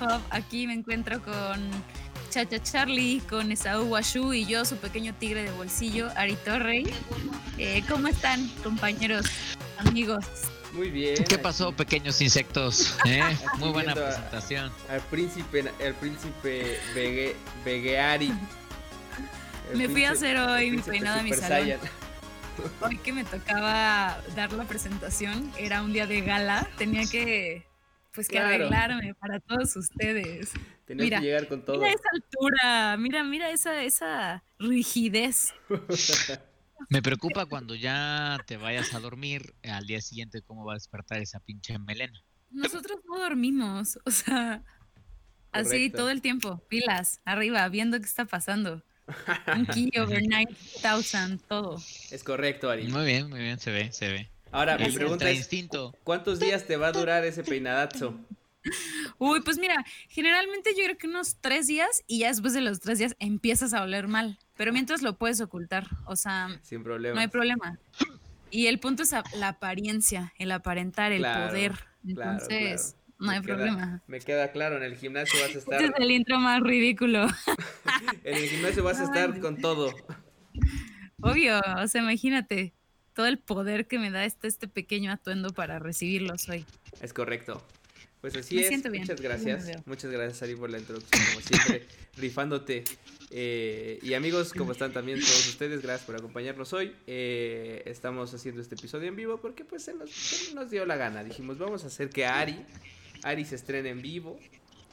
Hub. Aquí me encuentro con Chacha Charlie, con Esaú Washu y yo, su pequeño tigre de bolsillo, Ari Torrey. Eh, ¿Cómo están, compañeros, amigos? Muy bien. ¿Qué pasó, pequeños insectos? ¿Eh? Muy buena presentación. Al príncipe, el príncipe Vegue, Vegueari. me fui a hacer hoy mi peinado a mi salón. Hoy que me tocaba dar la presentación, era un día de gala, tenía que pues que arreglarme para todos ustedes. Tenía que llegar con todo. Mira esa altura, mira, mira esa, esa rigidez. Me preocupa cuando ya te vayas a dormir al día siguiente cómo va a despertar esa pinche melena. Nosotros no dormimos, o sea, así todo el tiempo, pilas, arriba, viendo qué está pasando. Un key over 9000, todo. Es correcto, Ari. Muy bien, muy bien, se ve, se ve. Ahora, mi pregunta es, ¿cuántos días te va a durar ese peinadazo? Uy, pues mira, generalmente yo creo que unos tres días y ya después de los tres días empiezas a oler mal, pero mientras lo puedes ocultar, o sea, sin problema. No hay problema. Y el punto es la apariencia, el aparentar, el poder. Entonces, no hay problema. Me queda claro, en el gimnasio vas a estar. Este es el intro más ridículo. en el gimnasio vas a estar con todo. Obvio, o sea, imagínate todo el poder que me da este, este pequeño atuendo para recibirlos hoy. Es correcto. Pues así es. Muchas gracias. Muchas gracias, Ari, por la introducción, como siempre, rifándote. Eh, y amigos, como están también todos ustedes, gracias por acompañarnos hoy. Eh, estamos haciendo este episodio en vivo porque pues se nos, se nos, dio la gana. Dijimos, vamos a hacer que Ari, Ari se estrene en vivo.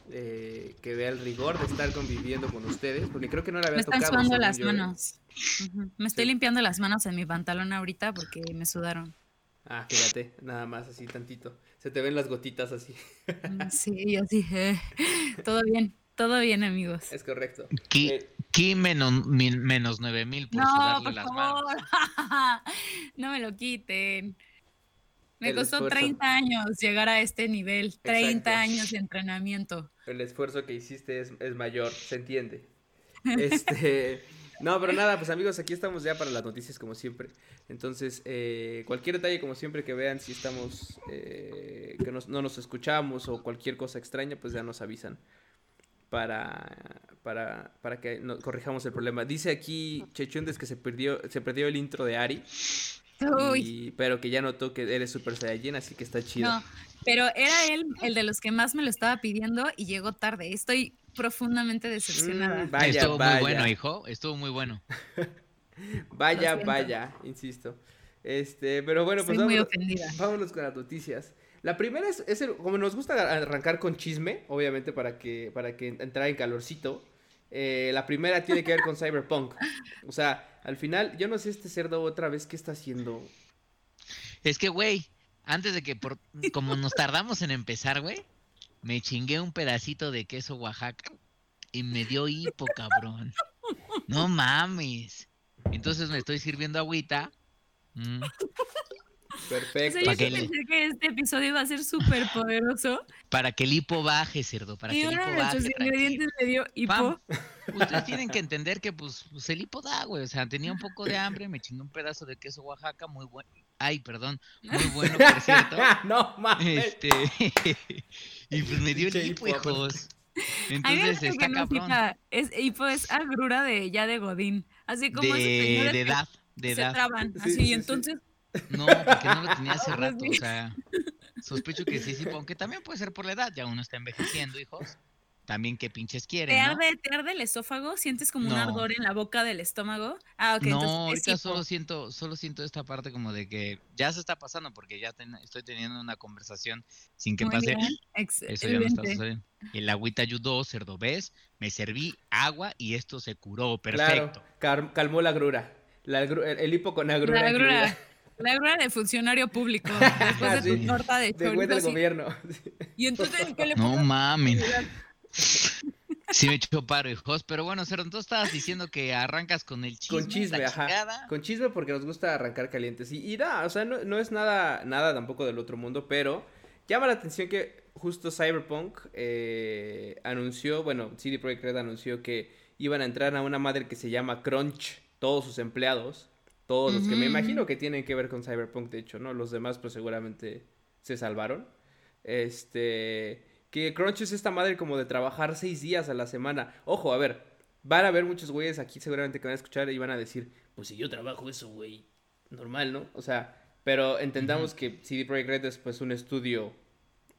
Eh, que vea el rigor de estar conviviendo con ustedes, porque creo que no la había tocado. Me están sudando las manos. Me estoy limpiando las manos en mi pantalón ahorita porque me sudaron. Ah, fíjate, nada más así tantito. Se te ven las gotitas así. Mm, sí, así. Eh. Todo bien, todo bien, amigos. Es correcto. Ki, eh, menos, menos 9000 por no, por las favor. manos. no me lo quiten. Me costó 30 años llegar a este nivel, 30 años de entrenamiento. El esfuerzo que hiciste es, es mayor, se entiende. Este, no, pero nada, pues amigos, aquí estamos ya para las noticias como siempre. Entonces, eh, cualquier detalle como siempre que vean, si estamos, eh, que no nos escuchamos o cualquier cosa extraña, pues ya nos avisan para, para, para que corrijamos el problema. Dice aquí Chechundes que se perdió, se perdió el intro de Ari. Pero que ya notó que eres Super Saiyajin, así que está chido. No, pero era él el de los que más me lo estaba pidiendo y llegó tarde. Estoy profundamente decepcionada. Mm, vaya, Estuvo muy bueno, hijo. Estuvo muy bueno. vaya, vaya, insisto. Este, pero bueno, pues vámonos, vámonos, con las noticias. La primera es, es como nos gusta arrancar con chisme, obviamente para que, para que entrar en calorcito. Eh, la primera tiene que ver con Cyberpunk. O sea, al final, yo no sé este cerdo otra vez qué está haciendo. Es que, güey, antes de que, por, como nos tardamos en empezar, güey, me chingué un pedacito de queso Oaxaca y me dio hipo, cabrón. No mames. Entonces me estoy sirviendo agüita. Mm. Perfecto. yo pensé que este episodio iba a ser súper poderoso. Para que el hipo baje, cerdo. Para que el hipo baje. de ingredientes me dio hipo. ustedes tienen que entender que pues, pues, el hipo da, güey. O sea, tenía un poco de hambre, me chingué un pedazo de queso Oaxaca muy bueno. Ay, perdón, muy bueno, por cierto. no mames. Este, y pues me dio el hipo, hijos. Entonces está cabrón. Es hipo es agrura de ya de Godín. Así como de, de edad. De se edad. traban. así, y entonces no, porque no lo tenía hace rato, o sea, sospecho que sí, sí, aunque también puede ser por la edad, ya uno está envejeciendo, hijos. También qué pinches quieren, ¿Te arde, ¿Te arde el esófago? ¿Sientes como un ardor en la boca del estómago? Ah, ok. No, ahorita solo siento, solo siento esta parte como de que ya se está pasando porque ya estoy teniendo una conversación sin que pase. Eso ya no está sucediendo. El agüita ayudó, cerdo, ¿ves? Me serví agua y esto se curó, perfecto. Claro, calmó la grura. La, el, hipo con agrura. La grura. La agrura de funcionario público. Después de tu torta de chorizo. del gobierno. Y entonces, ¿qué le No mames. Sí me echó paro, hijos. Pero bueno, Cero, entonces estabas diciendo que arrancas con el chisme. Con chisme, ajá. Con chisme porque nos gusta arrancar calientes. Y, y da, o sea, no, no, es nada, nada tampoco del otro mundo, pero llama la atención que justo Cyberpunk eh, anunció, bueno, CD Projekt Red anunció que iban a entrar a una madre que se llama Crunch, todos sus empleados. Todos los que me imagino que tienen que ver con Cyberpunk, de hecho, ¿no? Los demás, pues seguramente se salvaron. Este que Crunch es esta madre como de trabajar seis días a la semana. Ojo, a ver, van a haber muchos güeyes aquí seguramente que van a escuchar y van a decir, pues si yo trabajo eso, güey, normal, ¿no? O sea, pero entendamos que CD Projekt Red es pues un estudio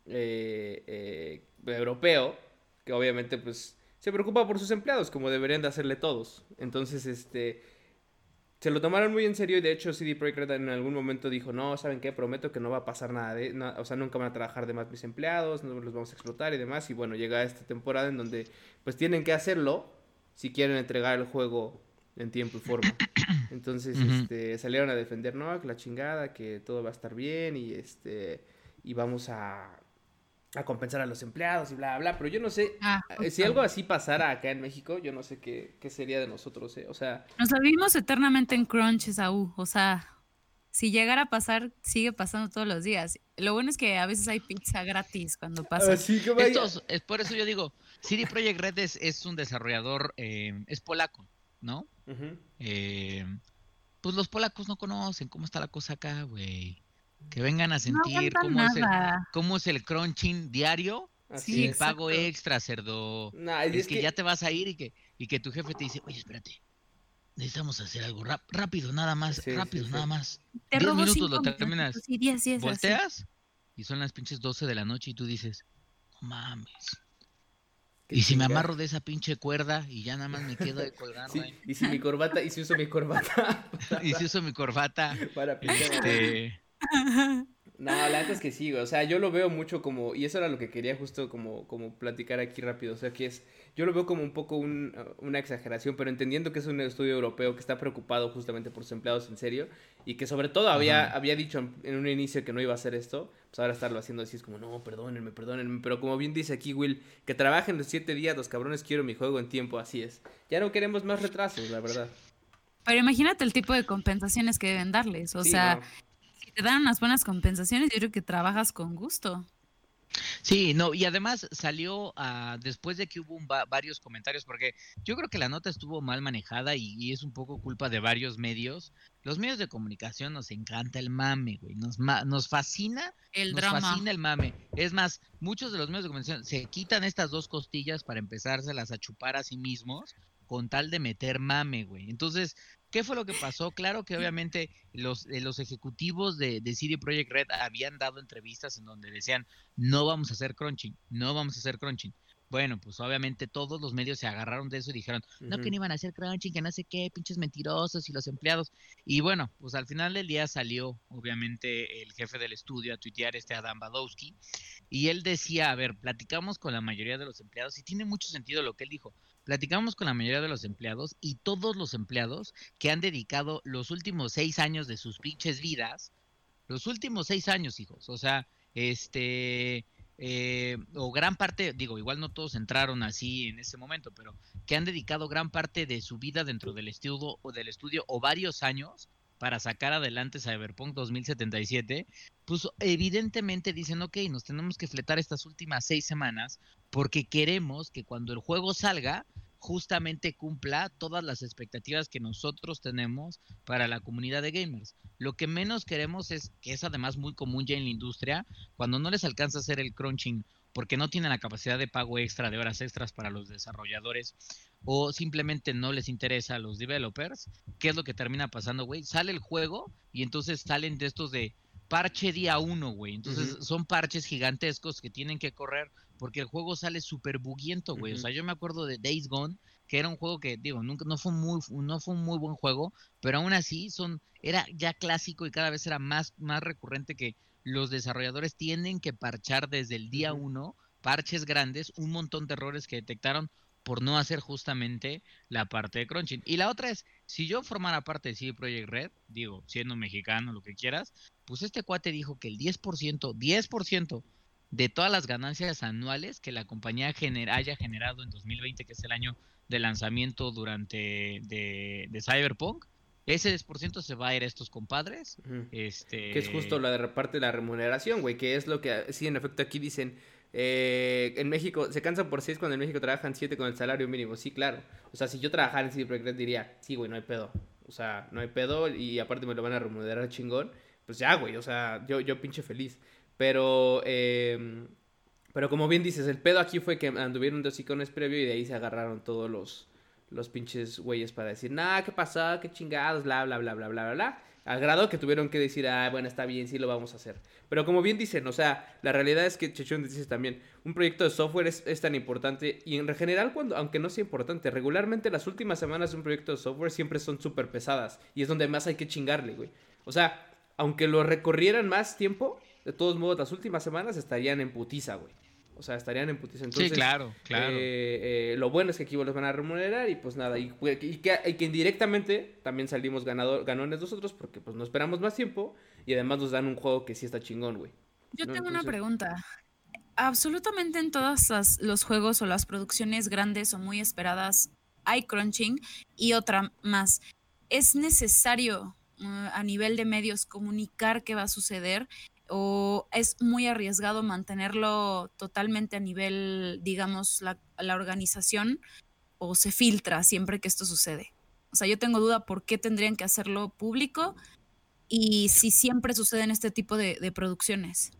eh, eh, europeo que obviamente pues se preocupa por sus empleados como deberían de hacerle todos. Entonces, este se lo tomaron muy en serio y de hecho CD Projekt Red en algún momento dijo, no, ¿saben qué? Prometo que no va a pasar nada de... o sea, nunca van a trabajar de más mis empleados, no los vamos a explotar y demás. Y bueno, llega esta temporada en donde pues tienen que hacerlo si quieren entregar el juego en tiempo y forma. Entonces, este, salieron a defender, no, que la chingada, que todo va a estar bien y este y vamos a, a compensar a los empleados y bla, bla, pero yo no sé, ah, eh, si algo así pasara acá en México, yo no sé qué, qué sería de nosotros, eh, o sea... Nos vivimos eternamente en crunch, Saúl, o sea, si llegara a pasar, sigue pasando todos los días. Lo bueno es que a veces hay pizza gratis cuando pasa. es por eso yo digo, CD Projekt Red es, un desarrollador, eh, es polaco, ¿no? pues los polacos no conocen cómo está la cosa acá, güey. Que vengan a sentir cómo, es el, cómo es el crunching diario sin pago extra, cerdo. es, que, ya te vas a ir y que, y que tu jefe te dice, oye, espérate, necesitamos hacer algo rápido, nada más, rápido, nada más. Te Diez minutos lo terminas. volteas y son las pinches 12 de la noche y tú dices, no mames. Y si me amarro de esa pinche cuerda y ya nada más me quedo de colgando. y si mi corbata, y si uso mi corbata. y si uso mi corbata. Para pinche. Este, no, la verdad es que sí, o sea, yo lo veo mucho como, y eso era lo que quería justo como, como platicar aquí rápido, o sea, que es, yo lo veo como un poco una exageración, pero entendiendo que es un estudio europeo que está preocupado justamente por sus empleados en serio, y que sobre todo había, había dicho en un inicio que no iba a hacer esto, pues ahora estarlo haciendo así es como, no, perdónenme, perdónenme, pero como bien dice aquí Will, que trabajen los siete días, los cabrones quiero mi juego en tiempo, así es. Ya no queremos más retrasos, la verdad. Pero imagínate el tipo de compensaciones que deben darles. O sea, te dan unas buenas compensaciones, yo creo que trabajas con gusto. Sí, no, y además salió uh, después de que hubo varios comentarios, porque yo creo que la nota estuvo mal manejada y, es un poco culpa de varios medios. Los medios de comunicación nos encanta el mame, güey, nos, nos fascina el nos fascina el mame. Es más, muchos de los medios de comunicación se quitan estas dos costillas para empezárselas a chupar a sí mismos con tal de meter mame, güey. Entonces, ¿Qué fue lo que pasó? Claro que obviamente los, eh, los ejecutivos de, de CD Projekt Red habían dado entrevistas en donde decían, no vamos a hacer crunching, no vamos a hacer crunching. Bueno, pues obviamente todos los medios se agarraron de eso y dijeron, no, que no iban a hacer crunching, que no sé qué, pinches mentirosos y los empleados. Y bueno, pues al final del día salió obviamente el jefe del estudio a tuitear este Adam Badowski y él decía, a ver, platicamos con la mayoría de los empleados y tiene mucho sentido lo que él dijo platicamos con la mayoría de los empleados y todos los empleados que han dedicado los últimos seis años de sus pinches vidas, los últimos seis años, hijos, o sea, este, eh, o gran parte, digo, igual no todos entraron así en ese momento, pero que han dedicado gran parte de su vida dentro del estudio o del estudio o varios años para sacar adelante Cyberpunk 2077, pues evidentemente dicen, ok, nos tenemos que fletar estas últimas seis semanas porque queremos que cuando el juego salga, justamente cumpla todas las expectativas que nosotros tenemos para la comunidad de gamers. Lo que menos queremos es, que es además muy común ya en la industria, cuando no les alcanza a hacer el crunching porque no tienen la capacidad de pago extra de horas extras para los desarrolladores o simplemente no les interesa a los developers, ¿qué es lo que termina pasando, güey? Sale el juego y entonces salen de estos de parche día uno, güey. Entonces son parches gigantescos que tienen que correr porque el juego sale súper buguiento, güey. O sea, yo me acuerdo de Days Gone, que era un juego que, digo, nunca, no fue muy, no fue un muy buen juego, pero aún así son, era ya clásico y cada vez era más, más recurrente que los desarrolladores tienen que parchar desde el día uno parches grandes, un montón de errores que detectaron por no hacer justamente la parte de crunching. Y la otra es, si yo formara parte de CD Projekt Red, digo, siendo mexicano, lo que quieras, pues este cuate dijo que el 10%, 10% de todas las ganancias anuales que la compañía haya generado en 2020, que es el año de lanzamiento durante de, de Cyberpunk, ese 10% se va a ir a estos compadres. este... Que es justo la de reparte de la remuneración, güey, que es lo que, sí, en efecto aquí dicen, eh, en México, se cansan por 6 cuando en México trabajan 7 con el salario mínimo, sí, claro. O sea, si yo trabajara en Projekt diría, sí, güey, no hay pedo. O sea, no hay pedo y aparte me lo van a remunerar chingón. Pues ya, güey, o sea, yo, yo pinche feliz. Pero, eh, Pero como bien dices, el pedo aquí fue que anduvieron dos icones previo y de ahí se agarraron todos los, los pinches güeyes para decir, nah, ¿qué pasó? ¿Qué chingados? Bla, bla, bla, bla, bla, bla, bla. Al grado que tuvieron que decir, ah, bueno, está bien, sí lo vamos a hacer. Pero como bien dicen, o sea, la realidad es que Chechón dice también, un proyecto de software es, es, tan importante y en general, cuando, aunque no sea importante, regularmente las últimas semanas de un proyecto de software siempre son súper pesadas y es donde más hay que chingarle, güey. O sea, aunque lo recorrieran más tiempo, de todos modos, las últimas semanas estarían en putiza, güey. O sea, estarían en putiza. Entonces, sí, claro, claro. Eh, eh, lo bueno es que aquí los van a remunerar y pues nada. Y, que, indirectamente también salimos ganador, ganones nosotros porque pues no esperamos más tiempo y además nos dan un juego que sí está chingón, güey. Yo tengo una pregunta. Absolutamente en todos los juegos o las producciones grandes o muy esperadas hay crunching y otra más. ¿Es necesario uh, a nivel de medios comunicar qué va a suceder? O es muy arriesgado mantenerlo totalmente a nivel, digamos, la, la, organización o se filtra siempre que esto sucede? O sea, yo tengo duda por qué tendrían que hacerlo público y si siempre sucede en este tipo de, de producciones.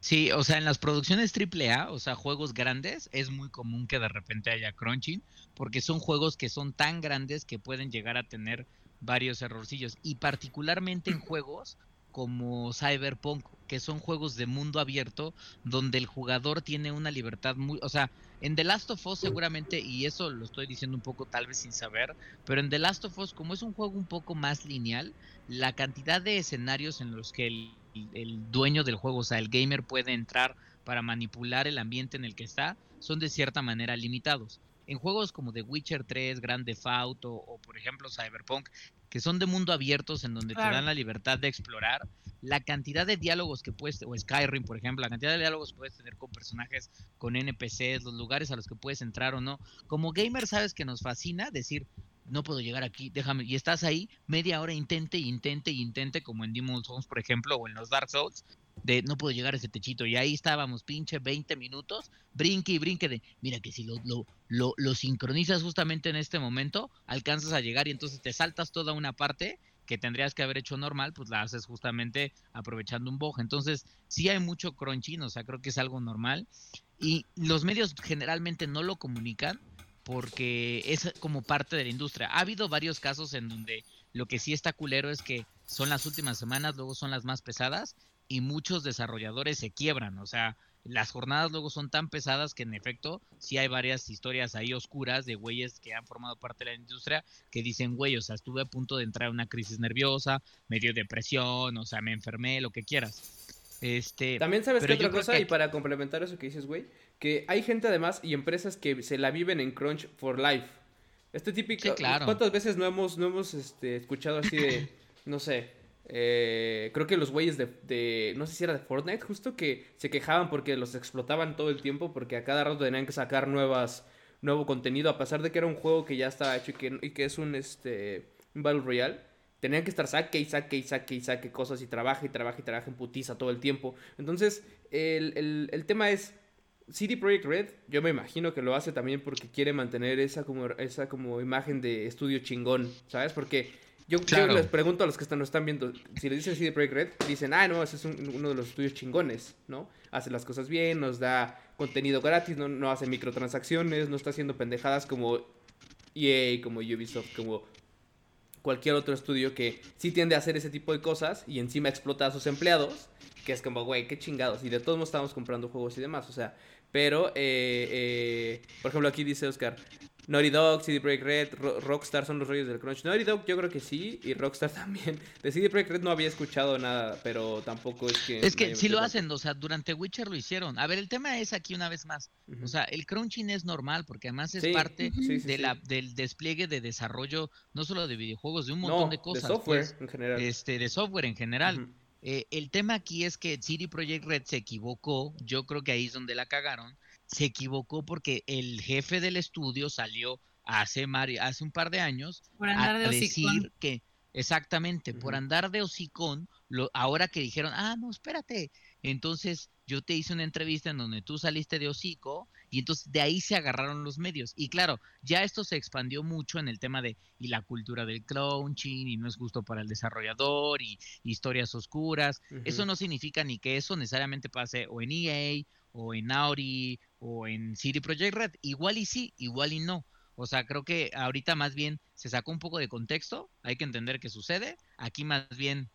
Sí, o sea, en las producciones AAA, o sea, juegos grandes, es muy común que de repente haya crunching, porque son juegos que son tan grandes que pueden llegar a tener varios errorcillos. Y particularmente en juegos como Cyberpunk, que son juegos de mundo abierto, donde el jugador tiene una libertad muy, o sea, en The Last of Us seguramente, y eso lo estoy diciendo un poco tal vez sin saber, pero en The Last of Us, como es un juego un poco más lineal, la cantidad de escenarios en los que el, dueño del juego, o sea, el gamer puede entrar para manipular el ambiente en el que está, son de cierta manera limitados. En juegos como The Witcher 3, Grand Theft Auto o, por ejemplo Cyberpunk, que son de mundo abiertos en donde te dan la libertad de explorar, la cantidad de diálogos que puedes, o Skyrim, por ejemplo, la cantidad de diálogos que puedes tener con personajes, con NPCs, los lugares a los que puedes entrar o no. Como gamer sabes que nos fascina decir, no puedo llegar aquí, déjame, y estás ahí media hora, intente, intente, intente, como en Demon's Souls, por ejemplo, o en los Dark Souls, de no puedo llegar a ese techito. Y ahí estábamos, pinche 20 minutos, brinque y brinque de, mira que si lo, lo, lo, sincronizas justamente en este momento, alcanzas a llegar y entonces te saltas toda una parte que tendrías que haber hecho normal, pues la haces justamente aprovechando un bug. Entonces, sí hay mucho crunching, o sea, creo que es algo normal. Y los medios generalmente no lo comunican porque es como parte de la industria. Ha habido varios casos en donde lo que sí está culero es que son las últimas semanas, luego son las más pesadas y muchos desarrolladores se quiebran, o sea, las jornadas luego son tan pesadas que en efecto sí hay varias historias ahí oscuras de güeyes que han formado parte de la industria que dicen, güey, o sea, estuve a punto de entrar en una crisis nerviosa, me dio depresión, o sea, me enfermé, lo que quieras. Este, También sabes que otra cosa, y para complementar eso que dices, güey, que hay gente además y empresas que se la viven en crunch for life. Este típico, claro. ¿cuántas veces no hemos, no hemos este, escuchado así de, no sé, eh, creo que los güeyes de, no sé si era de Fortnite, justo que se quejaban porque los explotaban todo el tiempo porque a cada rato tenían que sacar nuevas, nuevo contenido, a pesar de que era un juego que ya estaba hecho y que, es un, este, un Battle Royale. Tenían que estar saque y saque y saque y saque cosas y trabaja y trabaja y trabaja en putiza todo el tiempo. Entonces, el, el, el tema es, CD Projekt Red, yo me imagino que lo hace también porque quiere mantener esa como, esa como imagen de estudio chingón, ¿sabes? Porque yo, les pregunto a los que están, nos están viendo, si les dicen CD Projekt Red, dicen, ah, no, ese es uno de los estudios chingones, ¿no? Hace las cosas bien, nos da contenido gratis, no, no hace microtransacciones, no está haciendo pendejadas como EA, como Ubisoft, como cualquier otro estudio que sí tiende a hacer ese tipo de cosas y encima explota a sus empleados, que es como, güey, qué chingados. Y de todos modos estamos comprando juegos y demás, o sea, pero, eh, eh, por ejemplo, aquí dice Oscar, Naughty Dog, CD Projekt Red, Rockstar son los rollos del crunch. Naughty Dog yo creo que sí y Rockstar también. De CD Projekt Red no había escuchado nada, pero tampoco es que... Es que sí lo hacen, o sea, durante Witcher lo hicieron. A ver, el tema es aquí una vez más. O sea, el crunching es normal porque además es parte de la, del despliegue de desarrollo, no solo de videojuegos, de un montón de cosas. De software pues, en general. Este, de software en general. Eh, el tema aquí es que CD Projekt Red se equivocó. Yo creo que ahí es donde la cagaron se equivocó porque el jefe del estudio salió hace, hace un par de años a, decir que exactamente por andar de hocicón lo, ahora que dijeron ah no espérate entonces yo te hice una entrevista en donde tú saliste de hocico y entonces de ahí se agarraron los medios. Y claro, ya esto se expandió mucho en el tema de y la cultura del crunching y no es justo para el desarrollador y historias oscuras. Eso no significa ni que eso necesariamente pase o en EA o en Auri o en CD Projekt Red. Igual y sí, igual y no. O sea, creo que ahorita más bien se sacó un poco de contexto, hay que entender qué sucede. Aquí más bien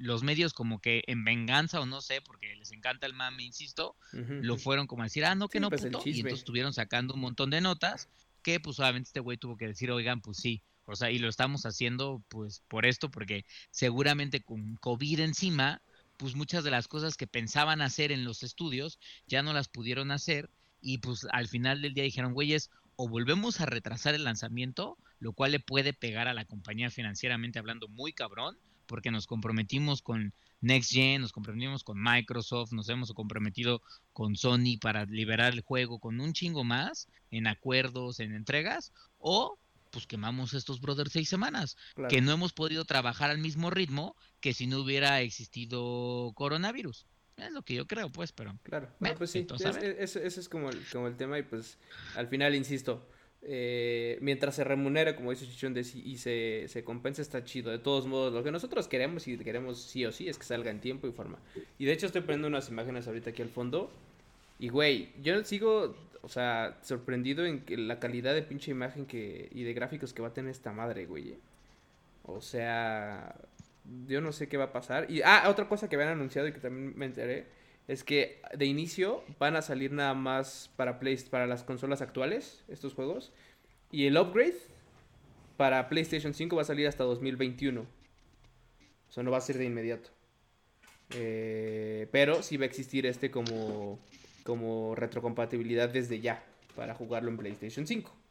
los medios como que en venganza o no sé, porque les encanta el mame, insisto, lo fueron como a decir, ah, no, que no, pues puto, y entonces estuvieron sacando un montón de notas que pues obviamente este güey tuvo que decir, oigan, pues sí, o sea, y lo estamos haciendo pues por esto, porque seguramente con COVID encima, pues muchas de las cosas que pensaban hacer en los estudios ya no las pudieron hacer y pues al final del día dijeron, güeyes, o volvemos a retrasar el lanzamiento, lo cual le puede pegar a la compañía financieramente hablando muy cabrón, porque nos comprometimos con Next Gen, nos comprometimos con Microsoft, nos hemos comprometido con Sony para liberar el juego con un chingo más en acuerdos, en entregas, o pues quemamos estos brothers seis semanas, que no hemos podido trabajar al mismo ritmo que si no hubiera existido coronavirus. Es lo que yo creo, pues, pero... Claro, pues sí, ese es como el, como el tema y pues al final, insisto, eh, mientras se remunera, como dice Chichón, y se, se compensa, está chido. De todos modos, lo que nosotros queremos y queremos sí o sí es que salga en tiempo y forma. Y de hecho estoy poniendo unas imágenes ahorita aquí al fondo. Y güey, yo sigo o sea, sorprendido en que la calidad de pinche imagen que y de gráficos que va a tener esta madre, güey. O sea, yo no sé qué va a pasar. Y ah, otra cosa que habían anunciado y que también me enteré es que de inicio van a salir nada más para Play, para las consolas actuales estos juegos y el upgrade para PlayStation 5 va a salir hasta 2021. O sea, no va a ser de inmediato. Eh, pero sí va a existir este como como retrocompatibilidad desde ya para jugarlo en PlayStation 5.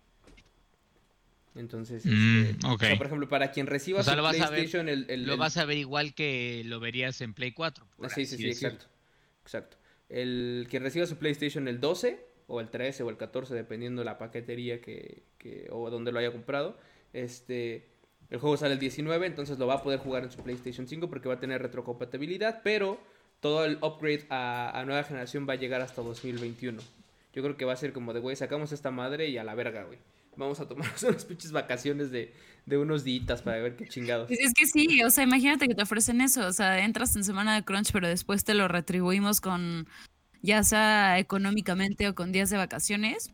Entonces, mm, este, por ejemplo, para quien reciba su PlayStation, el, lo vas a ver igual que lo verías en Play 4. Ah, sí, sí, sí, exacto. Exacto. El quien reciba su PlayStation el 12 o el 13 o el 14, dependiendo la paquetería que, que o donde lo haya comprado, este el juego sale el 19, entonces lo va a poder jugar en su PlayStation 5 porque va a tener retrocompatibilidad, pero todo el upgrade a, nueva generación va a llegar hasta 2021. Yo creo que va a ser como de, güey, sacamos esta madre y a la verga, güey. Vamos a tomar unas pinches vacaciones de, unos días para ver qué chingados. Pues es que sí, o sea, imagínate que te ofrecen eso, o sea, entras en semana de crunch, pero después te lo retribuimos con, ya sea económicamente o con días de vacaciones.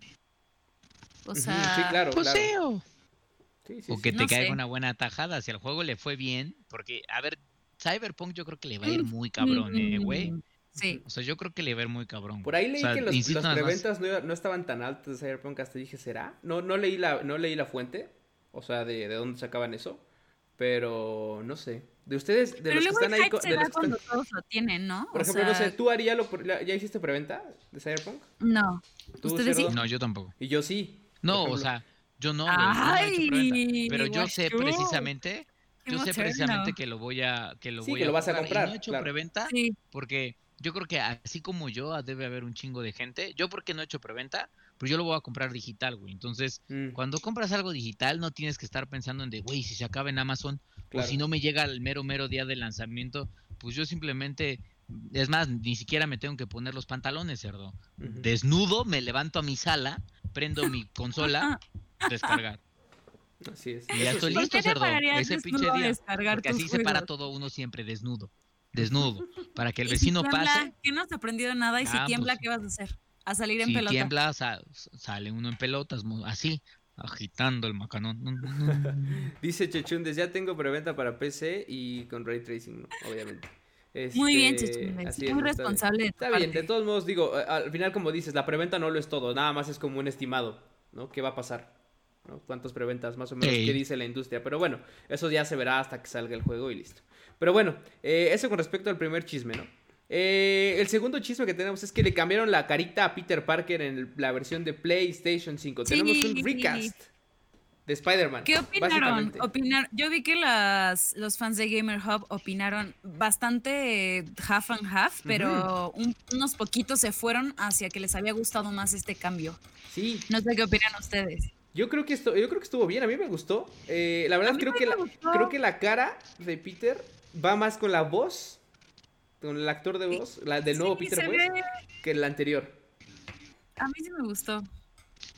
O sea, sí, claro, pues claro. o que te caiga una buena tajada. Si al juego le fue bien, porque, a ver, Cyberpunk yo creo que le va a ir muy cabrón, eh, güey. Sí. O sea, yo creo que le va a ir muy cabrón. Por ahí leí que los, las preventas no, estaban tan altas de Cyberpunk, hasta dije, ¿será? No, no leí la, no leí la fuente, o sea, de, de dónde sacaban eso, pero no sé. De ustedes, de los que están ahí... De los cuando todos lo tienen, ¿no? Por ejemplo, no sé, ¿tú harías lo, ya hiciste preventa de Cyberpunk? No. ¿Ustedes sí? No, yo tampoco. Y yo sí. No, o sea, yo no. Ay, pero yo sé precisamente yo sé precisamente que lo voy a que lo voy que lo vas a comprar. no he hecho preventa porque yo creo que así como yo ah, debe haber un chingo de gente. Yo porque no he hecho preventa, pues yo lo voy a comprar digital, güey. Entonces, mm. cuando compras algo digital no tienes que estar pensando en de, güey, si se acaba en Amazon o si no me llega el mero mero día de lanzamiento, pues yo simplemente es más, ni siquiera me tengo que poner los pantalones, cerdo. Desnudo, me levanto a mi sala, prendo mi consola, descargar. Así es. Y ya estoy listo, cerdo. Ese pinche día. Porque así se para todo uno siempre desnudo. Desnudo. Para que el vecino pase. ¿Qué no has aprendido nada? Y si ah, tiembla, pues, ¿qué vas a hacer? A salir en si pelota. Si tiembla, sale uno en pelotas, así, agitando el macanón. Dice Chechundes, ya tengo preventa para PC y con Ray Tracing, obviamente. Muy bien, este, Chechundes. Muy responsable. Está bien, de todos modos, digo, al final, como dices, la preventa no lo es todo, nada más es como un estimado, ¿no? ¿Qué va a pasar? ¿Cuántas preventas más o menos? ¿Qué dice la industria? Pero bueno, eso ya se verá hasta que salga el juego y listo. Pero bueno, eh, eso con respecto al primer chisme, ¿no? Eh, el segundo chisme que tenemos es que le cambiaron la carita a Peter Parker en la versión de PlayStation 5. Tenemos un recast de Spider-Man. ¿Qué opinaron? Yo vi que las, los fans de Gamer Hub opinaron bastante half and half, pero unos poquitos se fueron hacia que les había gustado más este cambio. Sí. No sé qué opinan ustedes. Yo creo que esto, yo creo que estuvo bien, a mí me gustó. Eh, la verdad creo que la, creo que la cara de Peter va más con la voz, con el actor de voz, la del nuevo Peter pues, que el anterior. A mí sí me gustó.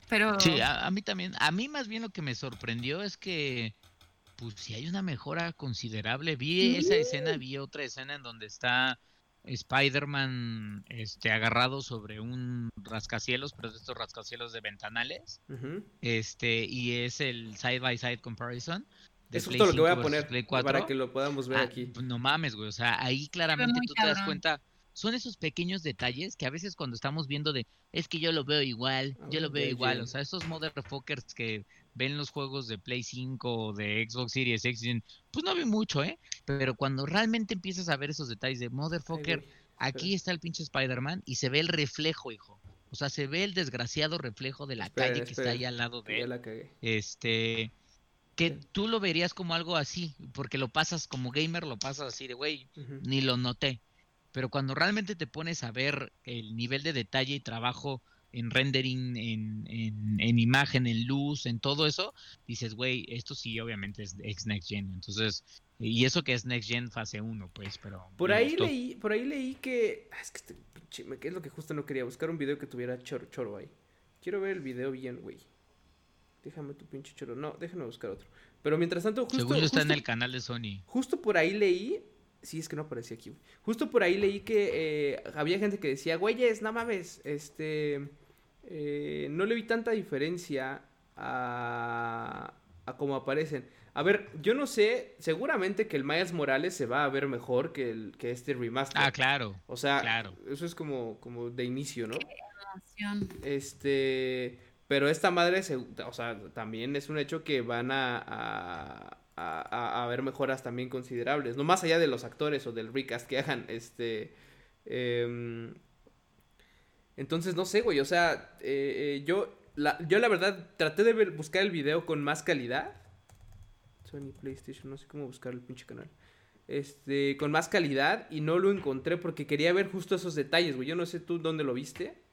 Pero Sí, a, mí también. A mí más bien lo que me sorprendió es que pues si hay una mejora considerable. Vi esa escena, vi otra escena en donde está Spider-Man este, agarrado sobre un rascacielos, pero de estos rascacielos de ventanales. Este, y es el side by side comparison. Es justo lo que voy a poner para que lo podamos ver ah, aquí. Pues no mames, güey. O sea, ahí claramente tú te das cuenta. Son esos pequeños detalles que a veces cuando estamos viendo de es que yo lo veo igual, ah, yo lo veo igual. O sea, esos motherfuckers que ven los juegos de Play 5 o de Xbox Series X, pues no ven mucho, ¿eh? Pero cuando realmente empiezas a ver esos detalles de motherfucker, aquí está el pinche Spider-Man y se ve el reflejo, hijo. O sea, se ve el desgraciado reflejo de la calle que está ahí al lado de él. Este, que tú lo verías como algo así, porque lo pasas como gamer, lo pasas así de, güey, ni lo noté. Pero cuando realmente te pones a ver el nivel de detalle y trabajo en rendering, en, en, imagen, en luz, en todo eso, dices, güey, esto sí obviamente es, Next Gen. Entonces, y eso que es Next Gen fase 1, pues, pero... Por ahí leí, por ahí leí que... Ah, es que este, es lo que justo no quería, buscar un video que tuviera choro ahí. Quiero ver el video bien, güey. Déjame tu pinche choro. No, déjame buscar otro. Pero mientras tanto, justo. Según está en el canal de Sony. Justo por ahí leí. Sí, es que no aparecía aquí, Justo por ahí leí que eh, había gente que decía, güeyes, no mames, este. Eh, no le vi tanta diferencia a, a cómo aparecen. A ver, yo no sé, seguramente que el Miles Morales se va a ver mejor que, el, que este remaster. Ah, claro. O sea, claro. eso es como, como de inicio, ¿no? Este. Pero esta madre, o sea, también es un hecho que van a, a, a, haber mejoras también considerables. No más allá de los actores o del recast que hagan. Este. Em, entonces, no sé, güey. O sea, eh, eh, yo, la, yo la verdad traté de buscar el video con más calidad. Sony PlayStation, no sé cómo buscar el pinche canal. Este, con más calidad y no lo encontré porque quería ver justo esos detalles, güey. Yo no sé tú dónde lo viste.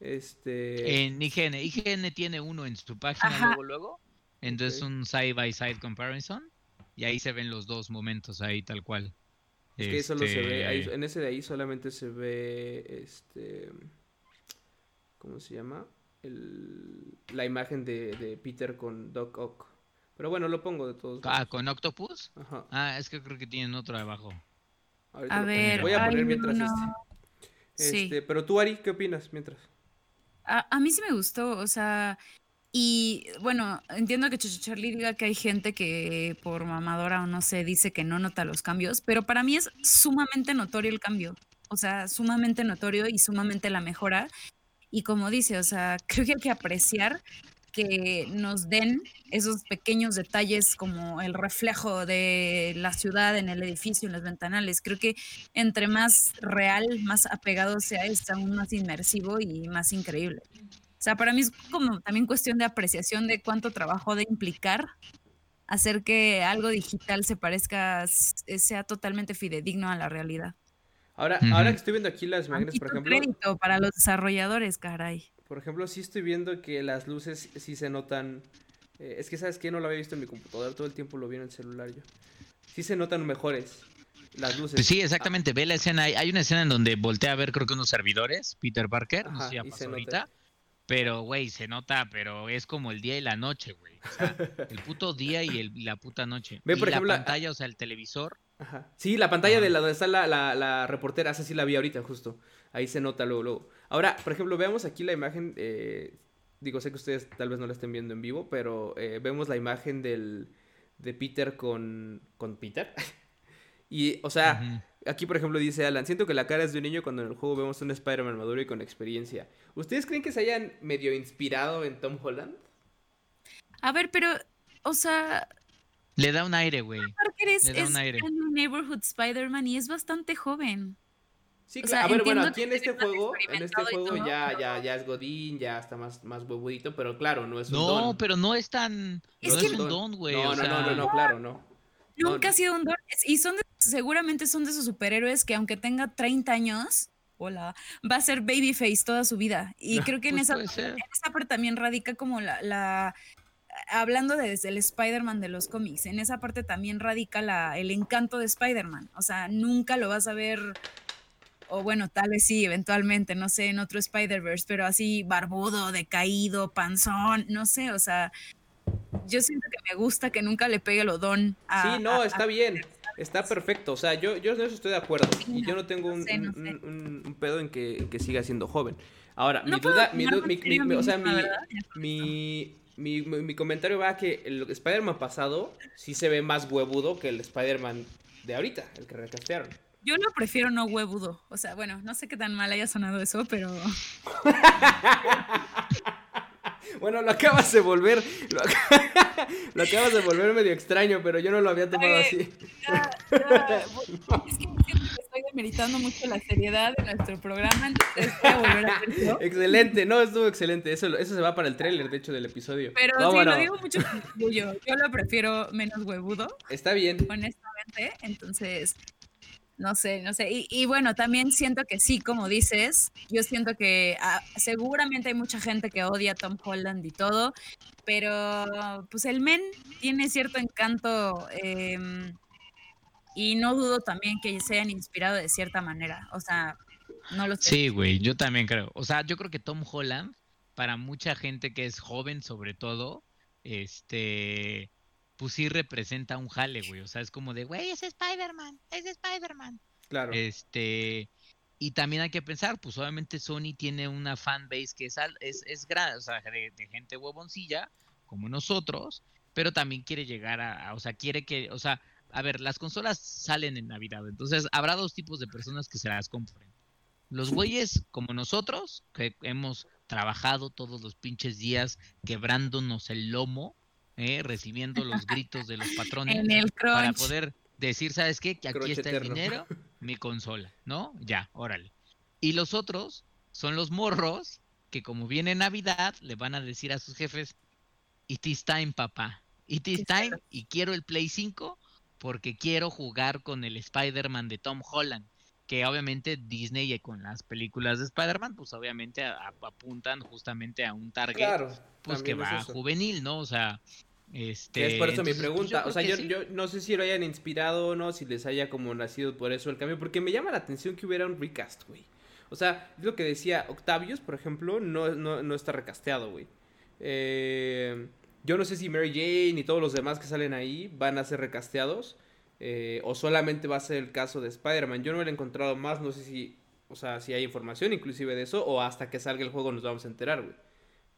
Este... En IGN. IGN tiene uno en su página luego, luego. Entonces un side by side comparison. Y ahí se ven los dos momentos ahí tal cual. Es que solo se ve, este en ese de ahí solamente se ve, este, ¿cómo se llama? El, la imagen de, de Peter con Doc Ock. Pero bueno, lo pongo de todos Ah, ¿con Octopus? Ajá. Ah, es que creo que tienen otro abajo. a ver, voy a poner mientras este. Este, pero tú, Ari, ¿qué opinas mientras? A, mí sí me gustó, o sea, y bueno, entiendo que Charlie diga que hay gente que por mamadora o no sé, dice que no nota los cambios, pero para mí es sumamente notorio el cambio, o sea, sumamente notorio y sumamente la mejora. Y como dice, o sea, creo que hay que apreciar que nos den esos pequeños detalles como el reflejo de la ciudad en el edificio, en las ventanales. Creo que entre más real, más apegado sea, es aún más inmersivo y más increíble. O sea, para mí es como también cuestión de apreciación de cuánto trabajo de implicar hacer que algo digital se parezca, sea totalmente fidedigno a la realidad. Ahora, ahora que estoy viendo aquí las imágenes, por ejemplo. crédito para los desarrolladores, caray. Por ejemplo, sí estoy viendo que las luces sí se notan. Eh, es que, ¿sabes qué? No lo había visto en mi computadora, todo el tiempo lo vi en el celular yo. Sí se notan mejores las luces. Pues sí, exactamente. Ve la escena. Hay, una escena en donde voltea a ver, creo que unos servidores, Peter Parker, no sé si ya pasó ahorita. Pero, güey, se nota, pero es como el día y la noche, güey. O sea, el puto día y, el, la puta noche. Ve, por ejemplo, la pantalla, o sea, el televisor. Ajá. Sí, la pantalla de la donde está la, la, la reportera, esa sí la vi ahorita, justo. Ahí se nota luego, luego. Ahora, por ejemplo, veamos aquí la imagen. Eh, digo, sé que ustedes tal vez no la estén viendo en vivo, pero eh, vemos la imagen del, de Peter con, con Peter. y, o sea, aquí por ejemplo dice Alan, siento que la cara es de un niño cuando en el juego vemos un Spider-Man maduro y con experiencia. ¿Ustedes creen que se hayan medio inspirado en Tom Holland? A ver, pero, o sea... Le da un aire, güey. Le da un aire. un Neighborhood Spider-Man y es bastante joven. Sí, claro. a ver, bueno, aquí en este juego, en este juego ya, ya, ya es Godín, ya está más, más huevudito, pero claro, no es un don. No, pero no es tan. no es un don, güey. No, no, no, no, claro, no. Nunca ha sido un don. Y son seguramente son de esos superhéroes que aunque tenga 30 años, hola, va a ser babyface toda su vida. Y creo que en, pues esa, en esa parte también radica como la, la hablando de desde el Spider-Man de los cómics, en esa parte también radica la, el encanto de Spider-Man. O sea, nunca lo vas a ver o bueno, tal vez sí, eventualmente, no sé, en otro Spider-Verse, pero así barbudo, decaído, panzón, no sé, o sea, yo siento que me gusta que nunca le pegue el odón a... Sí, no, está bien. está perfecto. O sea, yo, yo en eso estoy de acuerdo. y yo no tengo un, un, pedo en que, que, siga siendo joven. Ahora, mi duda, mi, mi, o sea, mi, mi, mi, comentario va a que el Spider-Man pasado sí se ve más huevudo que el Spider-Man de ahorita, el que recastearon. Yo lo prefiero no huevudo. O sea, bueno, no sé qué tan mal haya sonado eso, pero. bueno, lo acabas de volver. Lo, acabas de volver medio extraño, pero yo no lo había tomado así. Es que estoy demeritando mucho la seriedad de nuestro programa, entonces voy a volver a hacerlo. Excelente, no, estuvo excelente. Eso, eso se va para el tráiler, de hecho, del episodio. Pero sí, lo digo mucho yo. Yo lo prefiero menos huevudo. Está bien. Honestamente, entonces no sé, no sé. Y, bueno, también siento que sí, como dices, yo siento que ah, seguramente hay mucha gente que odia a Tom Holland y todo, pero pues el men tiene cierto encanto em, y no dudo también que se hayan inspirado de cierta manera. O sea, no lo sé. Sí, güey, yo también creo. O sea, yo creo que Tom Holland, para mucha gente que es joven sobre todo, este pues sí representa un jale, güey. O sea, es como de, güey, es Spider-Man, es Spider-Man. Claro. Este, y también hay que pensar, pues obviamente Sony tiene una fanbase que es, es, es grande, o sea, de, gente huevoncilla, como nosotros, pero también quiere llegar a, o sea, quiere que, o sea, a ver, las consolas salen en Navidad, entonces habrá dos tipos de personas que se las compren. Los güeyes como nosotros, que hemos trabajado todos los pinches días quebrándonos el lomo ¿eh? recibiendo los gritos de los patrones para poder decir, ¿sabes qué? Que aquí está el dinero, mi consola, ¿no? Ya, órale. Y los otros son los morros que como viene Navidad le van a decir a sus jefes, it is time, papá. It is time y quiero el Play 5 porque quiero jugar con el Spider-Man de Tom Holland que obviamente Disney con las películas de Spider-Man, pues obviamente apuntan justamente a un target pues que va juvenil, ¿no? O sea, este, es por eso mi pues, pregunta. o sea, yo, yo, no sé si lo hayan inspirado o no, si les haya como nacido por eso el cambio, porque me llama la atención que hubiera un recast, güey. O sea, es lo que decía Octavius, por ejemplo, no, no, no está recasteado, güey. Eh, yo no sé si Mary Jane y todos los demás que salen ahí van a ser recasteados. Eh, o solamente va a ser el caso de Spider-Man. Yo no he encontrado más, no sé si, o sea, si hay información inclusive de eso, o hasta que salga el juego nos vamos a enterar, güey.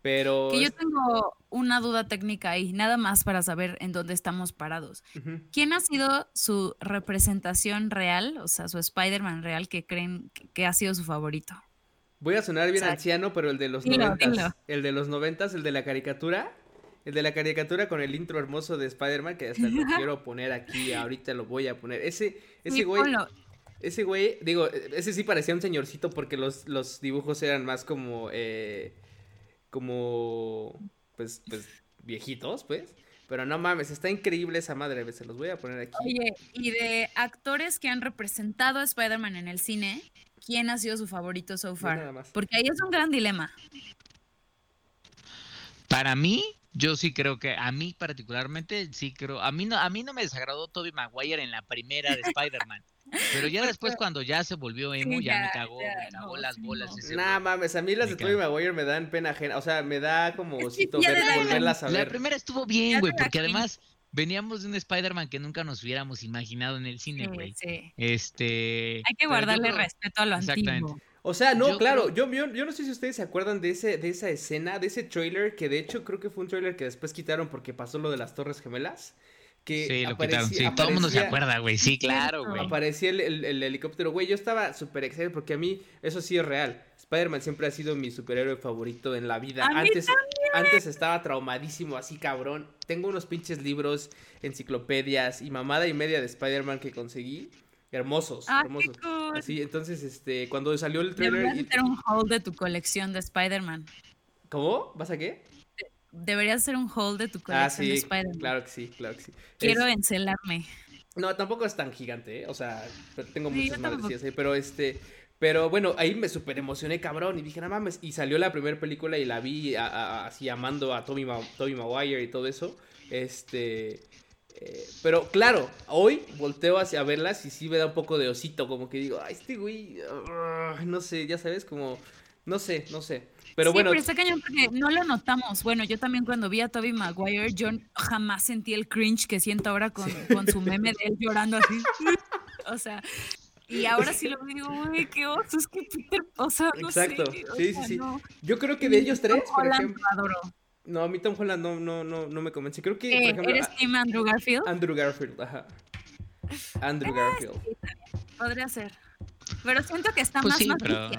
Pero... Que yo tengo una duda técnica ahí, nada más para saber en dónde estamos parados. ¿Quién ha sido su representación real, o sea, su Spider-Man real que creen que ha sido su favorito? Voy a sonar bien anciano, pero el de los noventas. El de los noventas, el de la caricatura. El de la caricatura con el intro hermoso de Spider-Man, que hasta lo quiero poner aquí, ahorita lo voy a poner. Ese, ese güey. Ese güey, digo, ese sí parecía un señorcito porque los, los dibujos eran más como. Eh, como. Pues, pues, viejitos, pues. Pero no mames, está increíble esa madre, se los voy a poner aquí. Oye, y de actores que han representado a Spider-Man en el cine, ¿quién ha sido su favorito so far? Porque ahí es un gran dilema. Para mí, yo sí creo que a mí particularmente sí creo, a mí no a mí no me desagradó Tobey Maguire en la primera de Spider-Man. Pero ya después cuando ya se volvió emo, ya, me cagó, me cagó las bolas. Nah, mames, a mí las de Tobey Maguire me dan pena ajena, o sea, me da como osito ver, volverlas a ver. La primera estuvo bien, güey, porque además veníamos de un Spider-Man que nunca nos hubiéramos imaginado en el cine, güey. Este... Hay que guardarle respeto a lo antiguo. O sea, no, claro, yo, yo, no sé si ustedes se acuerdan de, ese, de esa escena, de ese trailer, que de hecho creo que fue un trailer que después quitaron porque pasó lo de las Torres Gemelas. Que sí, lo quitaron, sí, todo el mundo se acuerda, güey, sí, claro, güey. Aparecía el, helicóptero, güey, yo estaba súper excited porque a mí eso sí es real. Spider-Man siempre ha sido mi superhéroe favorito en la vida. antes, antes estaba traumadísimo, así cabrón. Tengo unos pinches libros, enciclopedias y mamada y media de Spider-Man que conseguí hermosos, ah, hermosos. Así, entonces, este, cuando salió el trailer... Deberías hacer un haul de tu colección de Spider-Man. ¿Cómo? ¿Vas a qué? Deberías hacer un haul de tu ah, colección de Spider-Man. claro que sí, claro que sí. Quiero encelarme. No, tampoco es tan gigante, ¿eh? O sea, tengo muchas más pero este... Pero bueno, ahí me super emocioné, cabrón, y dije, no mames, y salió la primera película y la vi así amando a Tommy, Tommy Maguire y todo eso. Este... Eh, pero claro, hoy volteo hacia verlas y sí me da un poco de osito, como que digo, ay, este güey, no sé, ya sabes, como No sé, no sé. Pero bueno. pero está cañón porque no lo notamos. Bueno, yo también cuando vi a Toby Maguire, yo jamás sentí el cringe que siento ahora con, con su meme de él llorando así. o sea, y ahora sí lo digo, güey, qué oso, es que Peter, o sea, no Exacto, sí, sí, sí. Yo creo que de ellos tres, por ejemplo. No, a mí Tom Holland no, no, no, no me convence. Creo que, por eh, ejemplo. ¿Eres Team Andrew Garfield? Andrew Garfield, ajá. Andrew ah, Garfield. podría ser. Pero siento que está pues más sí, pero...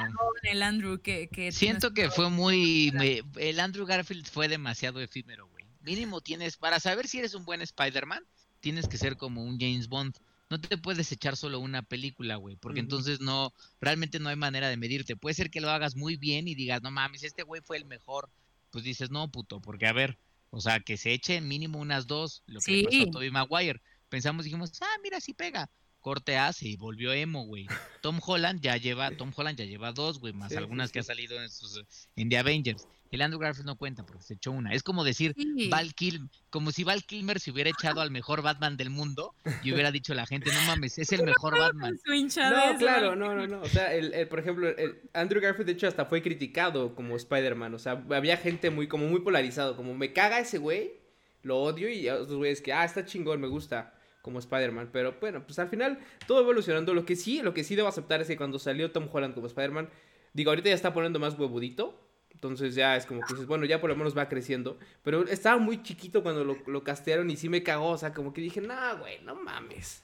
el Andrew que... que siento que fue muy... el Andrew Garfield fue demasiado efímero, güey. Mínimo tienes... Para saber si eres un buen Spider-Man, tienes que ser como un James Bond. No te puedes echar solo una película, güey, porque entonces no, realmente no hay manera de medirte. Puede ser que lo hagas muy bien y digas, no mames, este güey fue el mejor. Pues dices, no, puto, porque a ver, o sea, que se eche mínimo unas dos, lo que le pasó a Tobey Maguire. Pensamos, dijimos, ah, mira, sí pega corte A y volvió emo, güey. Tom Holland ya lleva, Tom Holland ya lleva dos, güey, más algunas que ha salido en, sus, en The Avengers. El Andrew Garfield no cuenta porque se echó una. Es como decir, Val Kilmer, como si Val Kilmer se hubiera echado al mejor Batman del mundo y hubiera dicho a la gente, no mames, es el mejor Batman. No, claro, no, no, no. O sea, el, por ejemplo, el Andrew Garfield de hecho hasta fue criticado como Spider-Man. O sea, había gente muy, como muy polarizado, como me caga ese güey, lo odio y otros güeyes que, ah, está chingón, me gusta como Spider-Man. Pero bueno, pues al final todo evolucionando. Lo que sí, lo que sí debo aceptar es que cuando salió Tom Holland como Spider-Man, digo, ahorita ya está poniendo más huevudito. Entonces ya es como que dices, bueno, ya por lo menos va creciendo. Pero estaba muy chiquito cuando lo, lo castearon y sí me cagó. O sea, como que dije, nah, güey, no mames.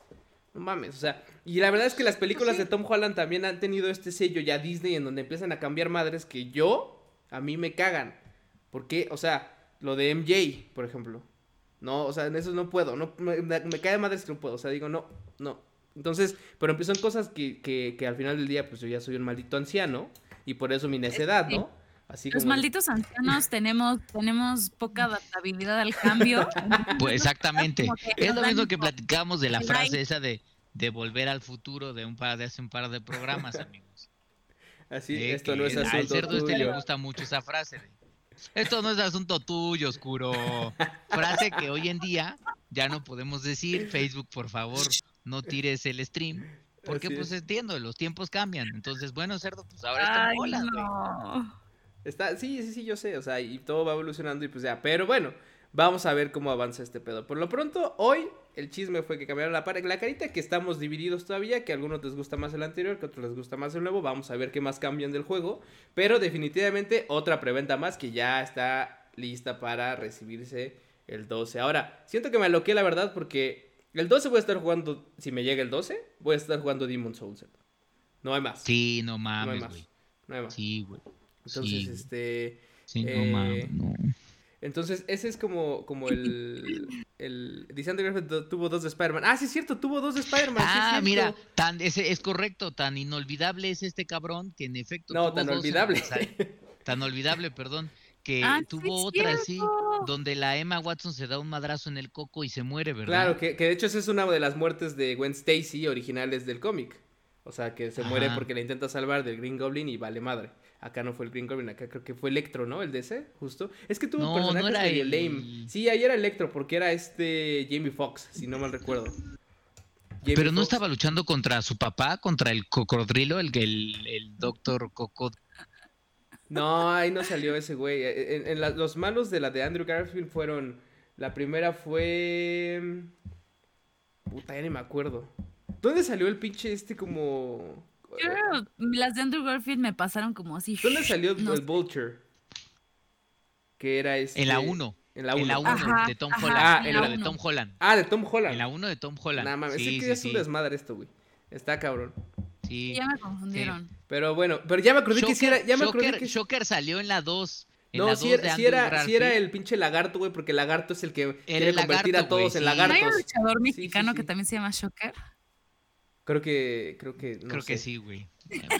No mames, o sea, y la verdad es que las películas de Tom Holland también han tenido este sello ya Disney en donde empiezan a cambiar madres que yo, a mí me cagan. Porque, o sea, lo de MJ, por ejemplo. No, o sea, en eso no puedo. No, me, me cae de madre que no puedo. O sea, digo, no, no. Entonces, pero son cosas que, que, que, al final del día, pues yo ya soy un maldito anciano. Y por eso mi necedad, ¿no? Así Los malditos ancianos tenemos, tenemos poca adaptabilidad al cambio. Pues exactamente. Es lo mismo que platicamos de la frase esa de, de volver al futuro de un par de hace un par de programas, amigos. Así, esto no es asunto. Al cerdo este le gusta mucho esa frase. De, esto no es asunto tuyo, oscuro. Frase que hoy en día ya no podemos decir. Facebook, por favor, no tires el stream. Porque pues entiendo, los tiempos cambian. Entonces, bueno, cerdo, pues ahora está hola, no. Está, sí, sí, sí, yo sé, o sea, y todo va evolucionando y pues ya, pero bueno, vamos a ver cómo avanza este pedo. Por lo pronto, hoy el chisme fue que cambiaron la, la carita, que estamos divididos todavía, que a algunos les gusta más el anterior, que a otros les gusta más el nuevo. Vamos a ver qué más cambian del juego. Pero definitivamente otra preventa más que ya está lista para recibirse el 12. Ahora, siento que me aloqué la verdad porque el 12 voy a estar jugando, si me llega el 12, voy a estar jugando Demon Souls. No hay más. Sí, no mames, No hay más. No hay más. Sí, güey. Entonces, este... Sí, no mames, eh, no. Entonces, ese es como, como el, el... Dice tuvo dos de Spider-Man. Ah, sí es cierto, tuvo dos de Spider-Man. Ah, mira, tan, ese, es correcto, tan inolvidable es este cabrón que en efecto... No, tan olvidable. tan olvidable, perdón. Que ah, tuvo otra así, donde la Emma Watson se da un madrazo en el coco y se muere, ¿verdad? Claro, que, que de hecho esa es una de las muertes de Gwen Stacy originales del cómic. O sea, que se muere porque la intenta salvar del Green Goblin y vale madre. Acá no fue el Green Goblin, acá creo que fue Electro, ¿no? El DC, justo. Es que tuvo un personaje no era lame. Sí, ahí era Electro, porque era este Jamie Foxx, si no mal recuerdo. Pero no estaba luchando contra su papá, contra el cocodrilo, el, el, el doctor Cocod. No, ahí no salió ese güey. En, los malos de la de Andrew Garfield fueron. La primera fue. Puta, ya ni me acuerdo. ¿Dónde salió el pinche este como las de Andrew Garfield me pasaron como así. ¿Dónde salió el Vulture? Que era este... En la 1. En la 1. de Tom Holland. Ah, en la, de Tom Holland. Ah, de Tom Holland. En la 1 de Tom Holland. Nada más, sí, es que es un desmadre esto, güey. Está cabrón. Sí. Ya me confundieron. Pero bueno, pero ya me acordé que sí era. Ya me acordé que... Shocker salió en la 2. no, si era, si era, si era, el pinche lagarto, güey, porque el lagarto es el que quiere convertir a todos en lagartos. ¿No hay un luchador mexicano que también se llama Shocker? Creo que, creo que, Creo que sí, güey.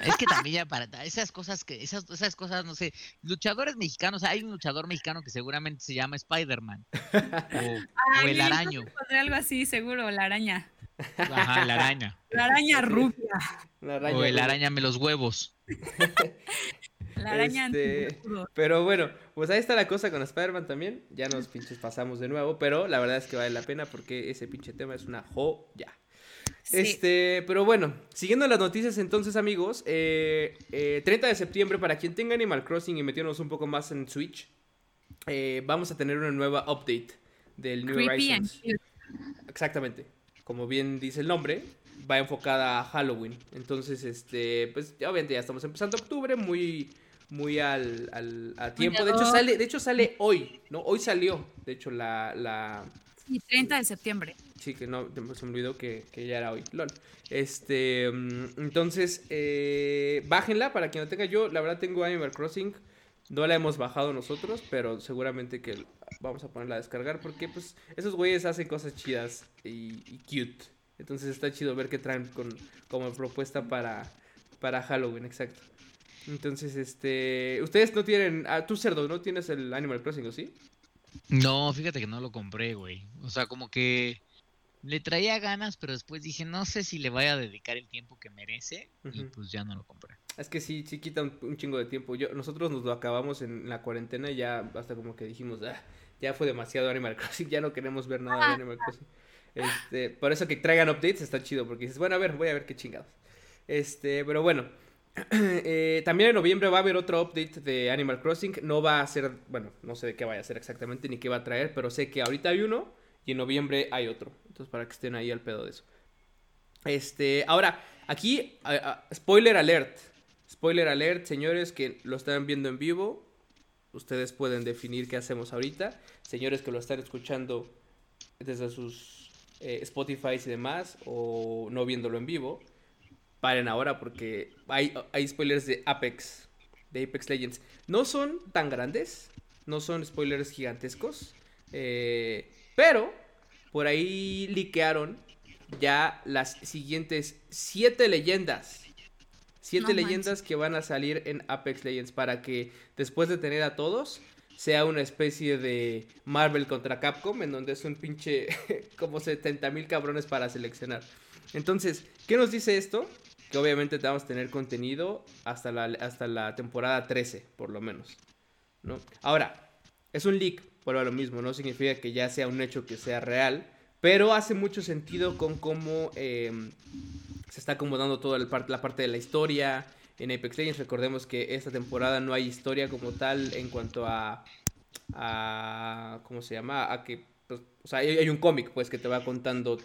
Es que también ya para esas cosas que, esas, esas cosas, no sé, luchadores mexicanos, hay un luchador mexicano que seguramente se llama Spider-Man. O, el araño. algo así, seguro, la araña. Ajá, la araña. La araña rubia. o el araña me los huevos. La araña este, Pero bueno, pues ahí está la cosa con Spider-Man también. Ya nos pinches pasamos de nuevo, pero la verdad es que vale la pena porque ese pinche tema es una joya. Este, pero bueno, siguiendo las noticias entonces, amigos, eh, 30 eh, de septiembre, para quien tenga Animal Crossing y metiéndonos un poco más en Switch, eh, vamos a tener una nueva update del New Horizons. Exactamente, como bien dice el nombre, va enfocada a Halloween. Entonces, este, pues obviamente ya estamos empezando octubre, muy muy al, al a tiempo. De hecho sale, de hecho sale hoy, ¿no? Hoy salió, de hecho la, la... Sí, 30 de septiembre. Sí, que no, se me olvidó que, ya era hoy. LOL. Este, mm, entonces, eh, bájenla para quien no tenga. Yo, la verdad, tengo Animal Crossing. No la hemos bajado nosotros, pero seguramente que vamos a ponerla a descargar porque, pues, esos güeyes hacen cosas chidas y, cute. Entonces está chido ver qué traen con, como propuesta para, para Halloween, exacto. Entonces, este, ustedes no tienen, ah, tú cerdo, ¿no tienes el Animal Crossing o sí? No, fíjate que no lo compré, güey. O sea, como que le traía ganas, pero después dije, no sé si le vaya a dedicar el tiempo que merece y pues ya no lo compré. Es que sí, sí quita un, chingo de tiempo. Yo, nosotros nos lo acabamos en la cuarentena y ya hasta como que dijimos, ah, ya fue demasiado Animal Crossing, ya no queremos ver nada de Animal Crossing. Este, por eso que traigan updates está chido, porque dices, bueno, a ver, voy a ver qué chingados. Este, pero bueno. Eh, también en noviembre va a haber otro update de Animal Crossing. No va a ser, bueno, no sé de qué vaya a ser exactamente ni qué va a traer, pero sé que ahorita hay uno y en noviembre hay otro. Para que estén ahí al pedo de eso. Este, ahora, aquí, spoiler alert. Spoiler alert, señores que lo están viendo en vivo. Ustedes pueden definir qué hacemos ahorita. Señores que lo están escuchando desde sus eh, Spotify y demás, o no viéndolo en vivo, paren ahora porque hay, hay spoilers de Apex, de Apex Legends. No son tan grandes, no son spoilers gigantescos, eh, pero por ahí liquearon ya las siguientes siete leyendas. Siete leyendas que van a salir en Apex Legends para que después de tener a todos sea una especie de Marvel contra Capcom en donde es un pinche como 70 mil cabrones para seleccionar. Entonces, ¿qué nos dice esto? Que obviamente te vamos a tener contenido hasta la, hasta la temporada 13, por lo menos. ¿no? Ahora, es un leak, vuelvo a lo mismo, no significa que ya sea un hecho que sea real, pero hace mucho sentido con cómo em, se está acomodando toda la parte de la historia en Apex Legends. Recordemos que esta temporada no hay historia como tal en cuanto a, a ¿cómo se llama? A que, pues, o sea, hay, un cómic pues que te va contando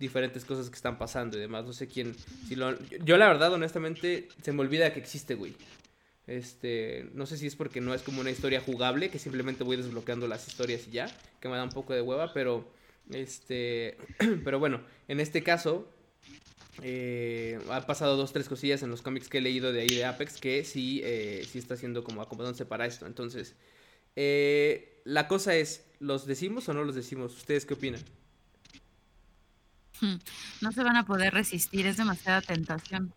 diferentes cosas que están pasando y demás. No sé quién, yo la verdad honestamente se me olvida que existe, güey. Este, no sé si es porque no es como una historia jugable, que simplemente voy desbloqueando las historias y ya, que me da un poco de hueva, pero, este, pero bueno, en este caso, eh, ha pasado dos, tres cosillas en los cómics que he leído de ahí de Apex que sí, eh, sí está haciendo como acomodándose para esto. Entonces, eh, la cosa es, ¿los decimos o no los decimos? ¿Ustedes qué opinan? No se van a poder resistir, es demasiada tentación.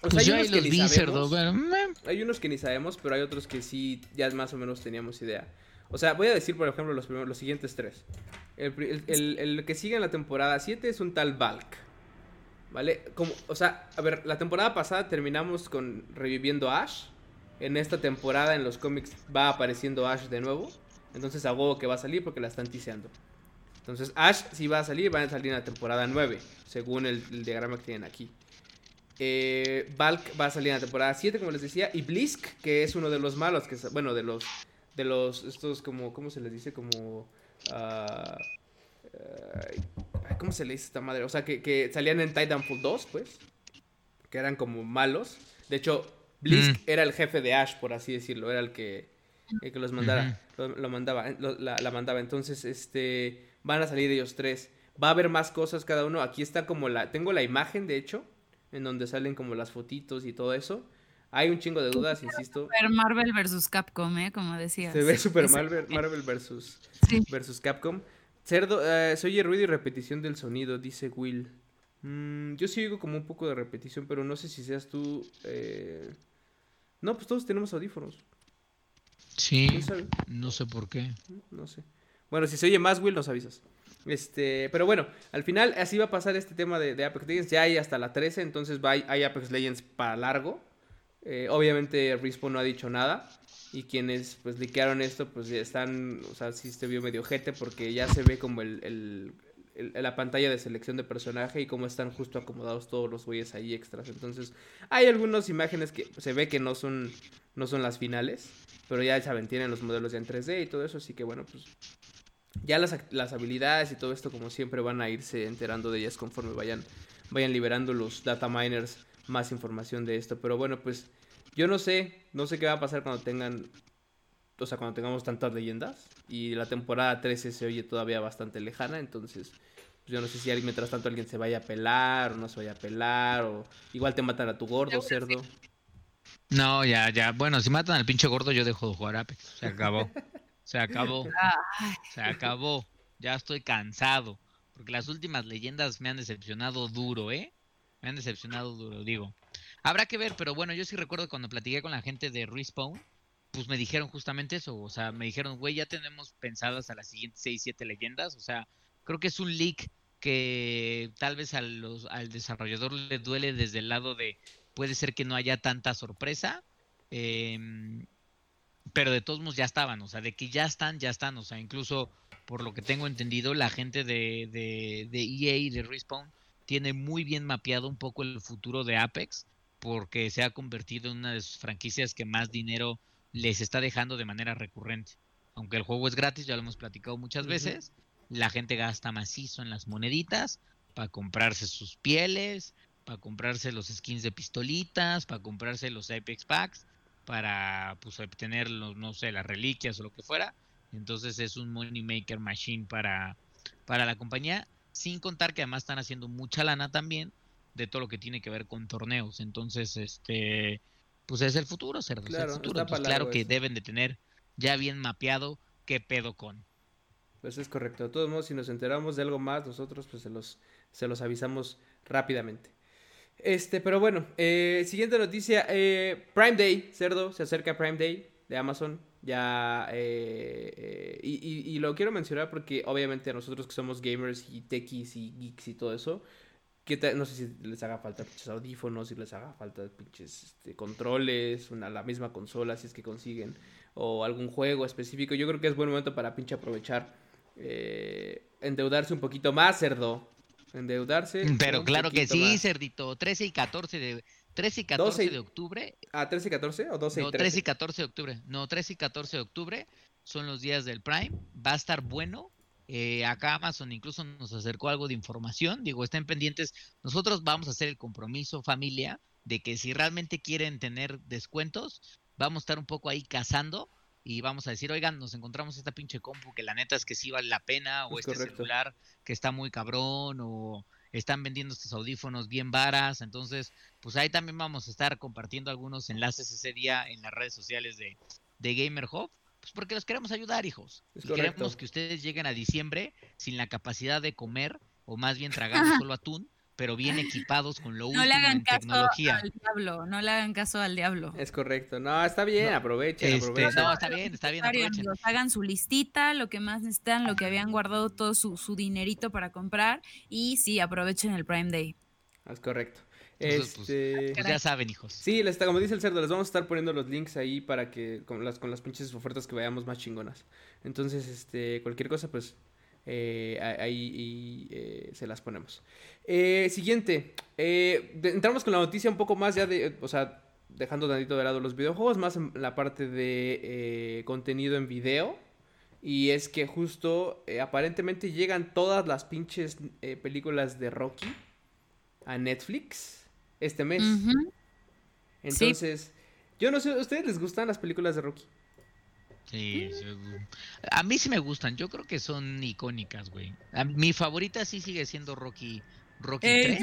Pues hay, unos que ni sabemos, hay unos que ni sabemos, pero hay otros que sí ya más o menos teníamos idea. O sea, voy a decir, por ejemplo, los, los siguientes tres. El, que sigue en la temporada 7 es un tal Valk. ¿Vale? Como, o sea, a ver, la temporada pasada terminamos con reviviendo a Ash. En esta temporada en los cómics va apareciendo Ash de nuevo. Entonces a que va a salir porque la están tiseando. Entonces Ash sí va a salir, va a salir en la temporada 9, según el diagrama que tienen aquí. Eh, Valk va a salir en la temporada 7, como les decía. Y Blisk, que es uno de los malos, que bueno, de los, de los, estos como, ¿cómo se les dice? Como... Uh, ¿Cómo se le dice esta madre? O sea, que, salían en Titanfall 2, pues. Que eran como malos. De hecho, Blisk mm. era el jefe de Ash, por así decirlo. Era el que, el que los mandara. lo, mandaba, la, la, mandaba. Entonces, este. Van a salir ellos tres. Va a haber más cosas cada uno. Aquí está como la. Tengo la imagen, de hecho en donde salen como las fotitos y todo eso. Hay un chingo de dudas, insisto. Super Marvel versus Capcom, ¿eh? Como decías. Se ve Super Marvel, Marvel versus, versus Capcom. Cerdo, eh, se oye ruido y repetición del sonido, dice Will. Mm, yo sí oigo como un poco de repetición, pero no sé si seas tú. Eh... No, pues todos tenemos audífonos. Sí, no sé por qué. No sé. Bueno, si se oye más, Will, nos avisas. Este, pero bueno, al final así va a pasar este tema de, Apex Legends. Ya hay hasta la 13, entonces va, hay Apex Legends para largo. Eh, obviamente Respawn no ha dicho nada. Y quienes pues liquearon esto, pues ya están, o sea, sí se vio medio jete porque ya se ve como el, la pantalla de selección de personaje y cómo están justo acomodados todos los güeyes ahí extras. Entonces, hay algunas imágenes que se ve que no son, no son las finales, pero ya saben, tienen los modelos ya en 3D y todo eso, así que bueno, pues ya las, las habilidades y todo esto como siempre van a irse enterando de ellas conforme vayan, vayan liberando los data miners más información de esto. Pero bueno, pues yo no sé, no sé qué va a pasar cuando tengan, o sea, cuando tengamos tantas leyendas. Y la temporada 13 se oye todavía bastante lejana, entonces pues yo no sé si alguien, mientras tanto alguien se vaya a pelar o no se vaya a pelar, o igual te matan a tu gordo, cerdo. No, ya, ya. Bueno, si matan al pinche gordo, yo dejo de jugar Apex. Se acabó. Se acabó. Se acabó. Ya estoy cansado. Porque las últimas leyendas me han decepcionado duro, ¿eh? Me han decepcionado duro, digo. Habrá que ver, pero bueno, yo sí recuerdo cuando platiqué con la gente de Respawn, pues me dijeron justamente eso. O sea, me dijeron, güey, ya tenemos pensadas a las siguientes 6, 7 leyendas. O sea, creo que es un leak que tal vez a los, al desarrollador le duele desde el lado de puede ser que no haya tanta sorpresa. Eh, pero de todos modos ya estaban, o sea, de que ya están, ya están, o sea, incluso por lo que tengo entendido, la gente de, de, de EA y de Respawn tiene muy bien mapeado un poco el futuro de Apex, porque se ha convertido en una de sus franquicias que más dinero les está dejando de manera recurrente. Aunque el juego es gratis, ya lo hemos platicado muchas veces, la gente gasta macizo en las moneditas para comprarse sus pieles, para comprarse los skins de pistolitas, para comprarse los Apex Packs para pues obtener los, no sé, las reliquias o lo que fuera. Entonces es un money maker machine para, para la compañía, sin contar que además están haciendo mucha lana también de todo lo que tiene que ver con torneos. Entonces, este, pues es el futuro, cerdo, claro, es el futuro. claro que deben de tener ya bien mapeado qué pedo con. Pues es correcto. De todos modos, si nos enteramos de algo más, nosotros pues se los, se los avisamos rápidamente. Este, pero bueno, eh, siguiente noticia. Eh, Prime Day, cerdo, se acerca Prime Day de Amazon. Ya, eh, y, lo quiero mencionar porque obviamente nosotros que somos gamers y techies y geeks y todo eso, que no sé si les haga falta pinches audífonos, si les haga falta pinches este, controles, una, la misma consola si es que consiguen, o algún juego específico. Yo creo que es buen momento para pinche aprovechar, endeudarse un poquito más, cerdo endeudarse. Pero claro que sí, cerdito. 13 y 14 de 13 y 14 de octubre. Ah, 13 y 14 o 12 y 13? No, 13 y 14 de octubre. No, 13 y 14 de octubre son los días del Prime. Va a estar bueno. Eh, acá Amazon incluso nos acercó algo de información. Digo, estén pendientes. Nosotros vamos a hacer el compromiso, familia, de que si realmente quieren tener descuentos, vamos a estar un poco ahí cazando y vamos a decir, oigan, nos encontramos esta pinche compu que la neta es que sí vale la pena, o este celular que está muy cabrón, o están vendiendo estos audífonos bien varas, entonces, pues ahí también vamos a estar compartiendo algunos enlaces ese día en las redes sociales de, de Gamer Hub, pues porque los queremos ayudar, hijos. y queremos que ustedes lleguen a diciembre sin la capacidad de comer, o más bien tragando solo atún, pero bien equipados con lo último le hagan en caso tecnología. Al diablo, no le hagan caso al diablo. Es correcto. No, está bien, aprovechen, este, aprovechen. No, está bien, está bien, aprovechen. Hagan su listita, lo que más necesitan, lo que habían guardado todo su, dinerito para comprar y sí, aprovechen el Prime Day. Es correcto. Pues, este... Pues ya saben, hijos. Sí, les está, como dice el cerdo, les vamos a estar poniendo los links ahí para que con las, con las pinches ofertas que vayamos más chingonas. Entonces, este, cualquier cosa, pues eh, ahí eh, se las ponemos. Eh, siguiente. entramos con la noticia un poco más ya de, o sea, dejando tantito de lado los videojuegos, más en la parte de contenido en video. Y es que justo aparentemente llegan todas las pinches películas de Rocky a Netflix este mes. Entonces, yo no sé, ¿a ustedes les gustan las películas de Rocky? Sí, a mí sí me gustan, yo creo que son icónicas, güey. mi favorita sí sigue siendo Rocky Rocky 3.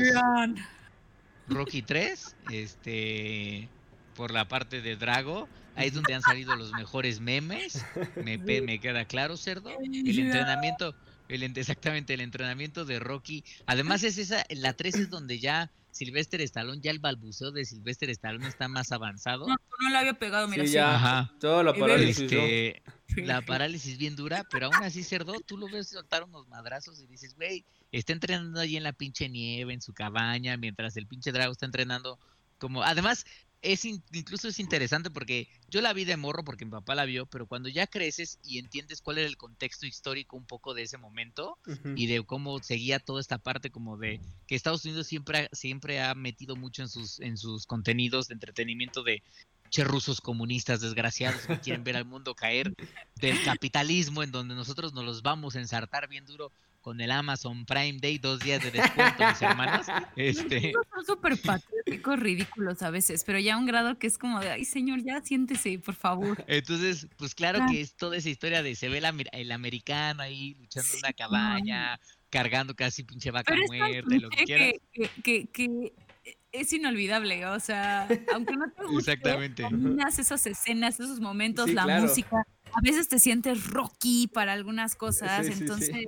Rocky 3, este por la parte de Drago, ahí es donde han salido los mejores memes, me, me queda claro, cerdo. El entrenamiento, el, exactamente, el entrenamiento de Rocky. Además es esa, la 3 es donde ya Sylvester Stallone, ya el balbuceo de Sylvester Stallone está más avanzado. No, no le había pegado, mira. Sí, ya, Ajá. Toda la parálisis. Este, la parálisis bien dura, pero aún así, Cerdo, tú lo ves soltar unos madrazos y dices, güey, está entrenando ahí en la pinche nieve, en su cabaña, mientras el pinche Drago está entrenando como... Además, es incluso es interesante porque yo la vi de morro porque mi papá la vio, pero cuando ya creces y entiendes cuál era el contexto histórico un poco de ese momento y de cómo seguía toda esta parte como de que Estados Unidos siempre, siempre ha metido mucho en sus, en sus contenidos de entretenimiento de che rusos comunistas desgraciados que quieren ver al mundo caer del capitalismo en donde nosotros nos los vamos a ensartar bien duro con el Amazon Prime Day, dos días de descuento, mis hermanos. Este... Son súper patéticos, ridículos a veces, pero ya a un grado que es como de, ay señor, ya siéntese, por favor. Entonces, pues claro que es toda esa historia de se ve el, americano ahí luchando en una cabaña, cargando casi pinche vaca muerta, lo que quieras. Que, que, es inolvidable, o sea, aunque no te guste, Exactamente. esas escenas, esos momentos, la música, a veces te sientes rocky para algunas cosas, entonces...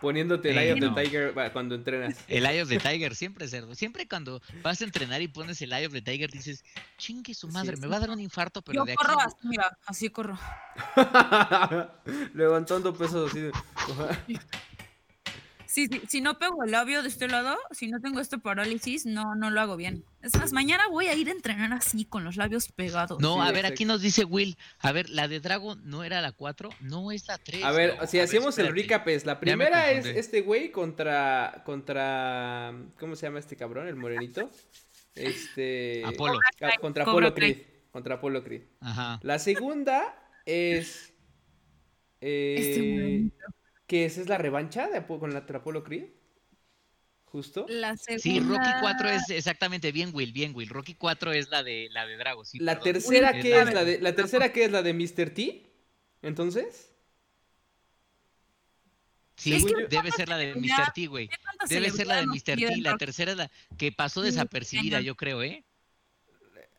Poniéndote el Eye of the Tiger cuando entrenas. El Eye of the Tiger, siempre cerdo. Siempre cuando vas a entrenar y pones el Eye of the Tiger dices, chingue su madre, me va a dar un infarto, pero Yo corro así, mira, así corro. Levantando pesos así. Sí, si no pego el labio de este lado, si no tengo este parálisis, no, no lo hago bien. Es más, mañana voy a ir a entrenar así, con los labios pegados. No, a ver, aquí nos dice Will, a ver, la de Dragon no era la 4, no es la 3. A ver, si hacemos el recap es, la primera es este güey contra, contra, ¿cómo se llama este cabrón, el morenito? Este... Apolo. Contra Apolo Creed. Contra Apolo Creed. Ajá. La segunda es... Este eh, que esa es la revancha de con la Apolo Creed. Justo. La Sí, Rocky 4 es exactamente bien Will, bien Will. Rocky 4 es la de la de Drago, la tercera que es la de la tercera que es la de Mr. T. Entonces? Sí, debe ser la de Mr. T, güey. Debe ser la de Mr. T. La tercera es la que pasó desapercibida, yo creo, ¿eh?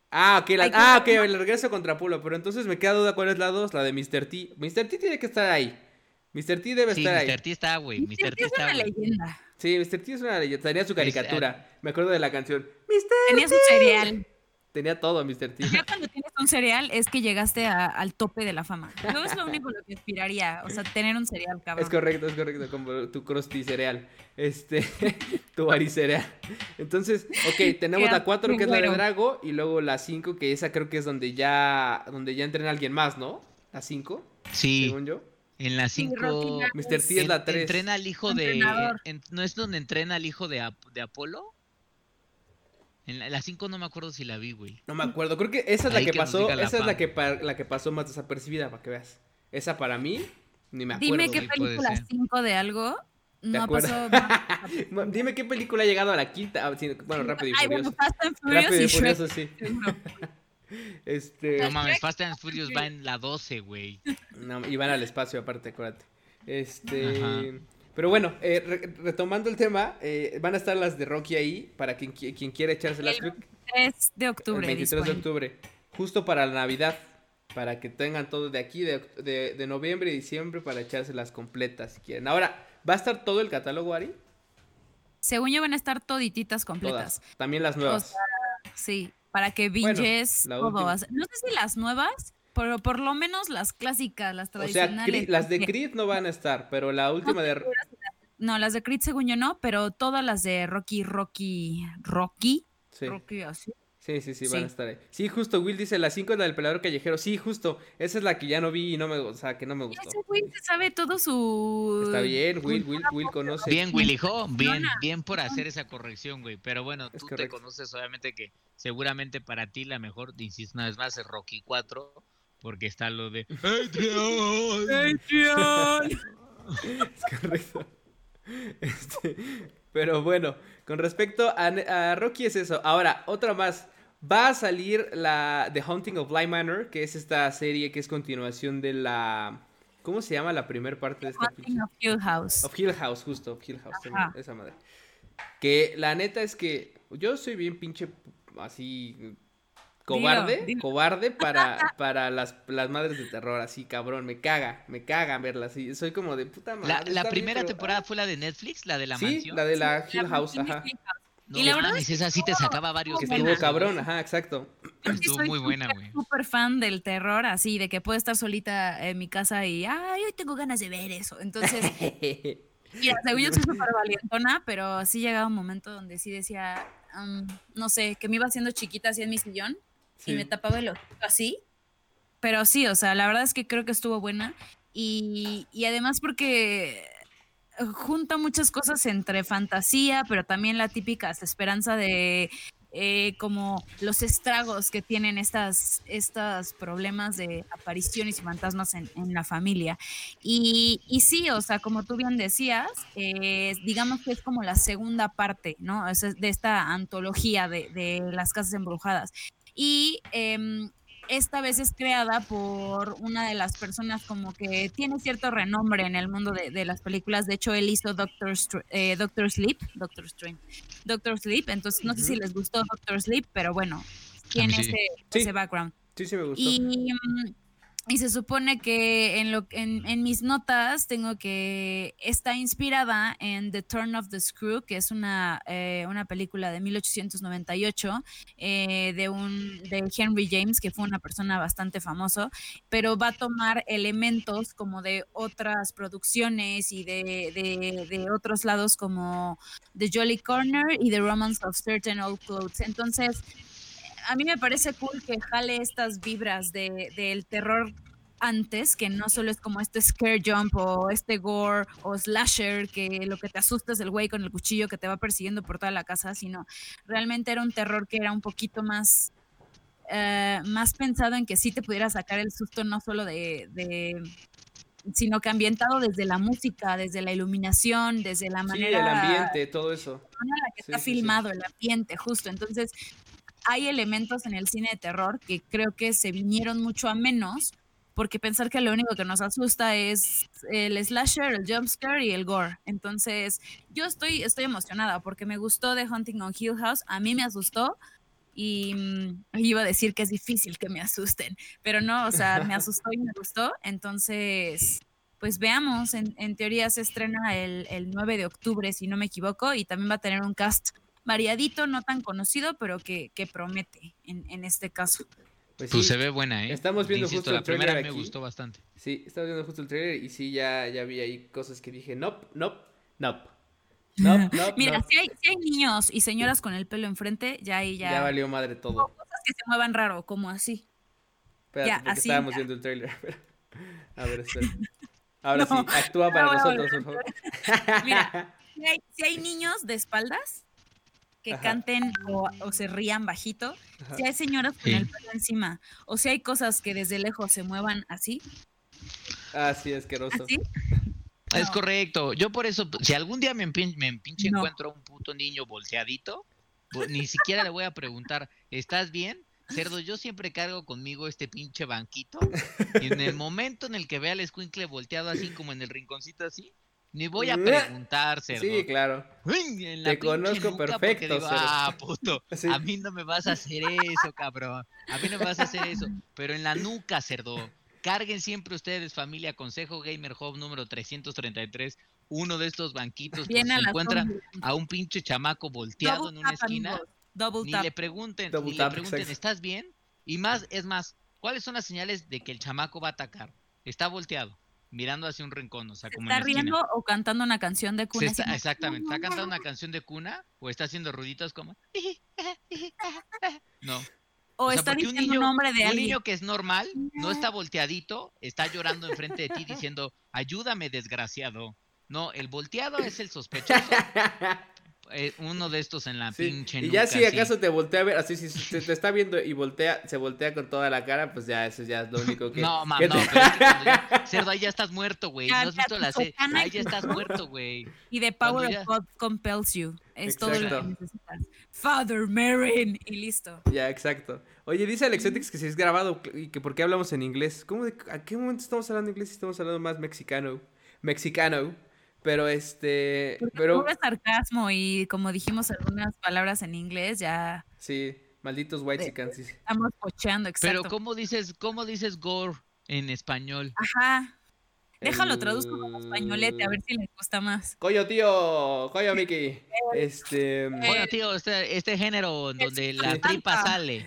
Ah, ok, la, ah, ok, el regreso contra Apolo. Pero entonces me queda duda cuál es la 2, la de Mr. T. Mr. T tiene que estar ahí. Mr. T debe estar ahí. Mr. T está, güey. Mr. T está. Es una leyenda. Sí, Mr. T es una leyenda. Tenía su caricatura. Me acuerdo de la canción. Mr. Tenía su cereal. Tenía todo, Mr. T. Ya cuando tienes un cereal es que llegaste al tope de la fama. No es lo único lo que aspiraría. O sea, tener un cereal, cabrón. Es correcto, es correcto. Como tu crusty cereal. Este, tu cereal. Entonces, ok, tenemos la 4 que es la de Drago. Y luego la 5, que esa creo que es donde ya, donde ya entrena alguien más, ¿no? La 5. Sí. Según yo. En la 5. Mr. T es la 3. Entrena al hijo de. ¿No es donde entrena al hijo de, de Apolo? En la 5 no me acuerdo si la vi, güey. No me acuerdo. Creo que esa es la que, pasó. Esa es la que, la que pasó más desapercibida, para que veas. Esa para mí, ni me acuerdo. Dime qué película 5 de algo. No pasó. Dime qué película ha llegado a la quinta. Ah, bueno, rápido y Ay, furioso. Bueno, Fast and Furious rápido y, furioso, sí. Este... No mames, Fast and Furious va en la 12, güey. No, y van al espacio aparte, acuérdate. Este... Pero bueno, eh, retomando el tema, eh, van a estar las de Rocky ahí para quien, quien quiera echárselas. El 23 de octubre. El 23 de octubre. Justo para la Navidad. Para que tengan todo de aquí, de, de, noviembre y diciembre, para echárselas completas si quieren. Ahora, ¿va a estar todo el catálogo, Ari? Según yo van a estar todititas completas. También las nuevas. sí, para que binges todo. No sé si las nuevas, pero por lo menos las clásicas, las tradicionales. O sea, las de Creed no van a estar, pero la última de... No, las de Creed según yo no, pero todas las de Rocky, Rocky, Rocky, Rocky así. Sí, sí, sí, van a estar ahí. Sí, justo, Will dice, la 5 es la del pelador callejero. Sí, justo, esa es la que ya no vi y no me, o sea, que no me gustó. Ese Will sabe todo su... Está bien, Will, Will, Will conoce. Bien, Will, hijo, bien, bien por hacer esa corrección, güey. Pero bueno, tú te conoces, obviamente, que seguramente para ti la mejor, insisto una vez más, es Rocky 4, porque está lo de... ¡Adrián! es correcto. Este, pero bueno, con respecto a, a Rocky es eso. Ahora, otra más. Va a salir la The Haunting of Bly Manor, que es esta serie que es continuación de la... ¿Cómo se llama la primera parte de esta Haunting of Hill House. Of Hill House, justo, of Hill House, esa madre. Que la neta es que yo soy bien pinche así cobarde, cobarde para, para las, las madres de terror, así cabrón, me caga, me caga verlas, así, soy como de puta madre. La, primera temporada fue la de Netflix, la de la sí, la de la Hill House, ajá y la verdad es que esa sí te sacaba varios Que estuvo cabrón, ajá, exacto. Estuvo muy buena, güey. súper fan del terror, así, de que puedo estar solita en mi casa y, ay, hoy tengo ganas de ver eso. Entonces, mira, según yo soy súper valientona, pero sí llegaba un momento donde sí decía, no sé, que me iba haciendo chiquita así en mi sillón y me tapaba el ojo así. Pero sí, o sea, la verdad es que creo que estuvo buena. Y, y además porque junta muchas cosas entre fantasía, pero también la típica esperanza de eh, como los estragos que tienen estas, estos problemas de apariciones y fantasmas en, la familia. Y, y, sí, o sea, como tú bien decías, eh, digamos que es como la segunda parte, ¿no? de esta antología de, de las casas embrujadas. Y em, esta vez es creada por una de las personas como que tiene cierto renombre en el mundo de, las películas. De hecho, él hizo Doctor, eh, Doctor Sleep, Doctor Strange, Doctor Sleep. Entonces, no sé si les gustó Doctor Sleep, pero bueno, tiene ese, background. Sí, sí me gustó. Y, mm, y se supone que en, lo, en, en, mis notas tengo que está inspirada en The Turn of the Screw, que es una, eh, una película de 1898 eh, de, un, de Henry James, que fue una persona bastante famoso, pero va a tomar elementos como de otras producciones y de, de, de otros lados como The Jolly Corner y The Romance of Certain Old Clothes. Entonces, a mí me parece cool que jale estas vibras de, del terror antes, que no solo es como este scare jump o este gore o slasher, que lo que te asusta es el güey con el cuchillo que te va persiguiendo por toda la casa, sino realmente era un terror que era un poquito más, eh, más pensado en que sí te pudiera sacar el susto, no solo de, de sino que ambientado desde la música, desde la iluminación, desde la manera... Sí, el ambiente, todo eso. La que está filmado, el ambiente, justo. Entonces, hay elementos en el cine de terror que creo que se vinieron mucho a menos, porque pensar que lo único que nos asusta es el slasher, el jumpscare y el gore. Entonces, yo estoy, estoy emocionada porque me gustó The Hunting on Hill House, a mí me asustó y mm, iba a decir que es difícil que me asusten, pero no, o sea, me asustó y me gustó. Entonces, pues veamos, en, teoría se estrena el, el 9 de octubre, si no me equivoco, y también va a tener un cast variadito, no tan conocido, pero que, promete en, este caso. Pues, pues se ve buena, ¿eh? Estamos viendo justo la primera me gustó bastante. Sí, estamos viendo justo el trailer y sí, ya, ya vi ahí cosas que dije, nope, nope, nope. Nope, nope, Mira, Si, hay, si hay niños y señoras con el pelo enfrente, ya ahí ya. Ya valió madre todo. cosas que se muevan raro, como así. Espérate, ya, así. Estábamos viendo el trailer. A ver, espera. Ahora sí, actúa para nosotros, por favor. Mira, si hay niños de espaldas, que canten o, se rían bajito, si hay señoras con el pelo encima, o si hay cosas que desde lejos se muevan así. Ah, sí, asqueroso. Es correcto. Yo por eso, si algún día me, me pinche encuentro a un puto niño volteadito, ni siquiera le voy a preguntar, ¿estás bien? Cerdo, yo siempre cargo conmigo este pinche banquito. Y en el momento en el que vea al escuincle volteado así como en el rinconcito así, ni voy a preguntar, cerdo. Sí, claro. Te conozco perfecto, digo, Ah, puto, a mí no me vas a hacer eso, cabrón. A mí no me vas a hacer eso. Pero en la nuca, cerdo. Carguen siempre ustedes, familia, Consejo Gamer Hub número 333, uno de estos banquitos, Bien se encuentran a un pinche chamaco volteado en una esquina. ni le pregunten, ni le pregunten, ¿estás bien? Y más, es más, ¿cuáles son las señales de que el chamaco va a atacar? Está volteado mirando hacia un rincón, o sea, como ¿Está riendo o cantando una canción de cuna? exactamente, está cantando una canción de cuna o está haciendo ruiditos como... No. O, está diciendo un, niño, nombre de un niño que es normal, no está volteadito, está llorando enfrente de ti diciendo, ayúdame, desgraciado. No, el volteado es el sospechoso Eh, uno de estos en la pinche Y ya si acaso te voltea a ver, así si te, está viendo y voltea, se voltea con toda la cara, pues ya eso ya es lo único que... No, mamá, no, cerdo, ahí ya estás muerto, güey. No has visto la serie. Ahí ya estás muerto, güey. Y The Power of God compels you. Es todo lo que necesitas. Father Marin. Y listo. Ya, exacto. Oye, dice Alexotix que si es grabado y que por qué hablamos en inglés. ¿Cómo de, ¿A qué momento estamos hablando inglés y estamos hablando más mexicano? Mexicano. Pero este. pero sarcasmo y como dijimos algunas palabras en inglés, ya. Sí, malditos white chickens. Estamos pocheando, exacto. Pero ¿cómo dices, cómo dices gore en español? Ajá. Déjalo, traduzco como españolete, a ver si les gusta más. Coño, tío, coño, Miki. Este. Coño, tío, este, este género donde la tripa sale.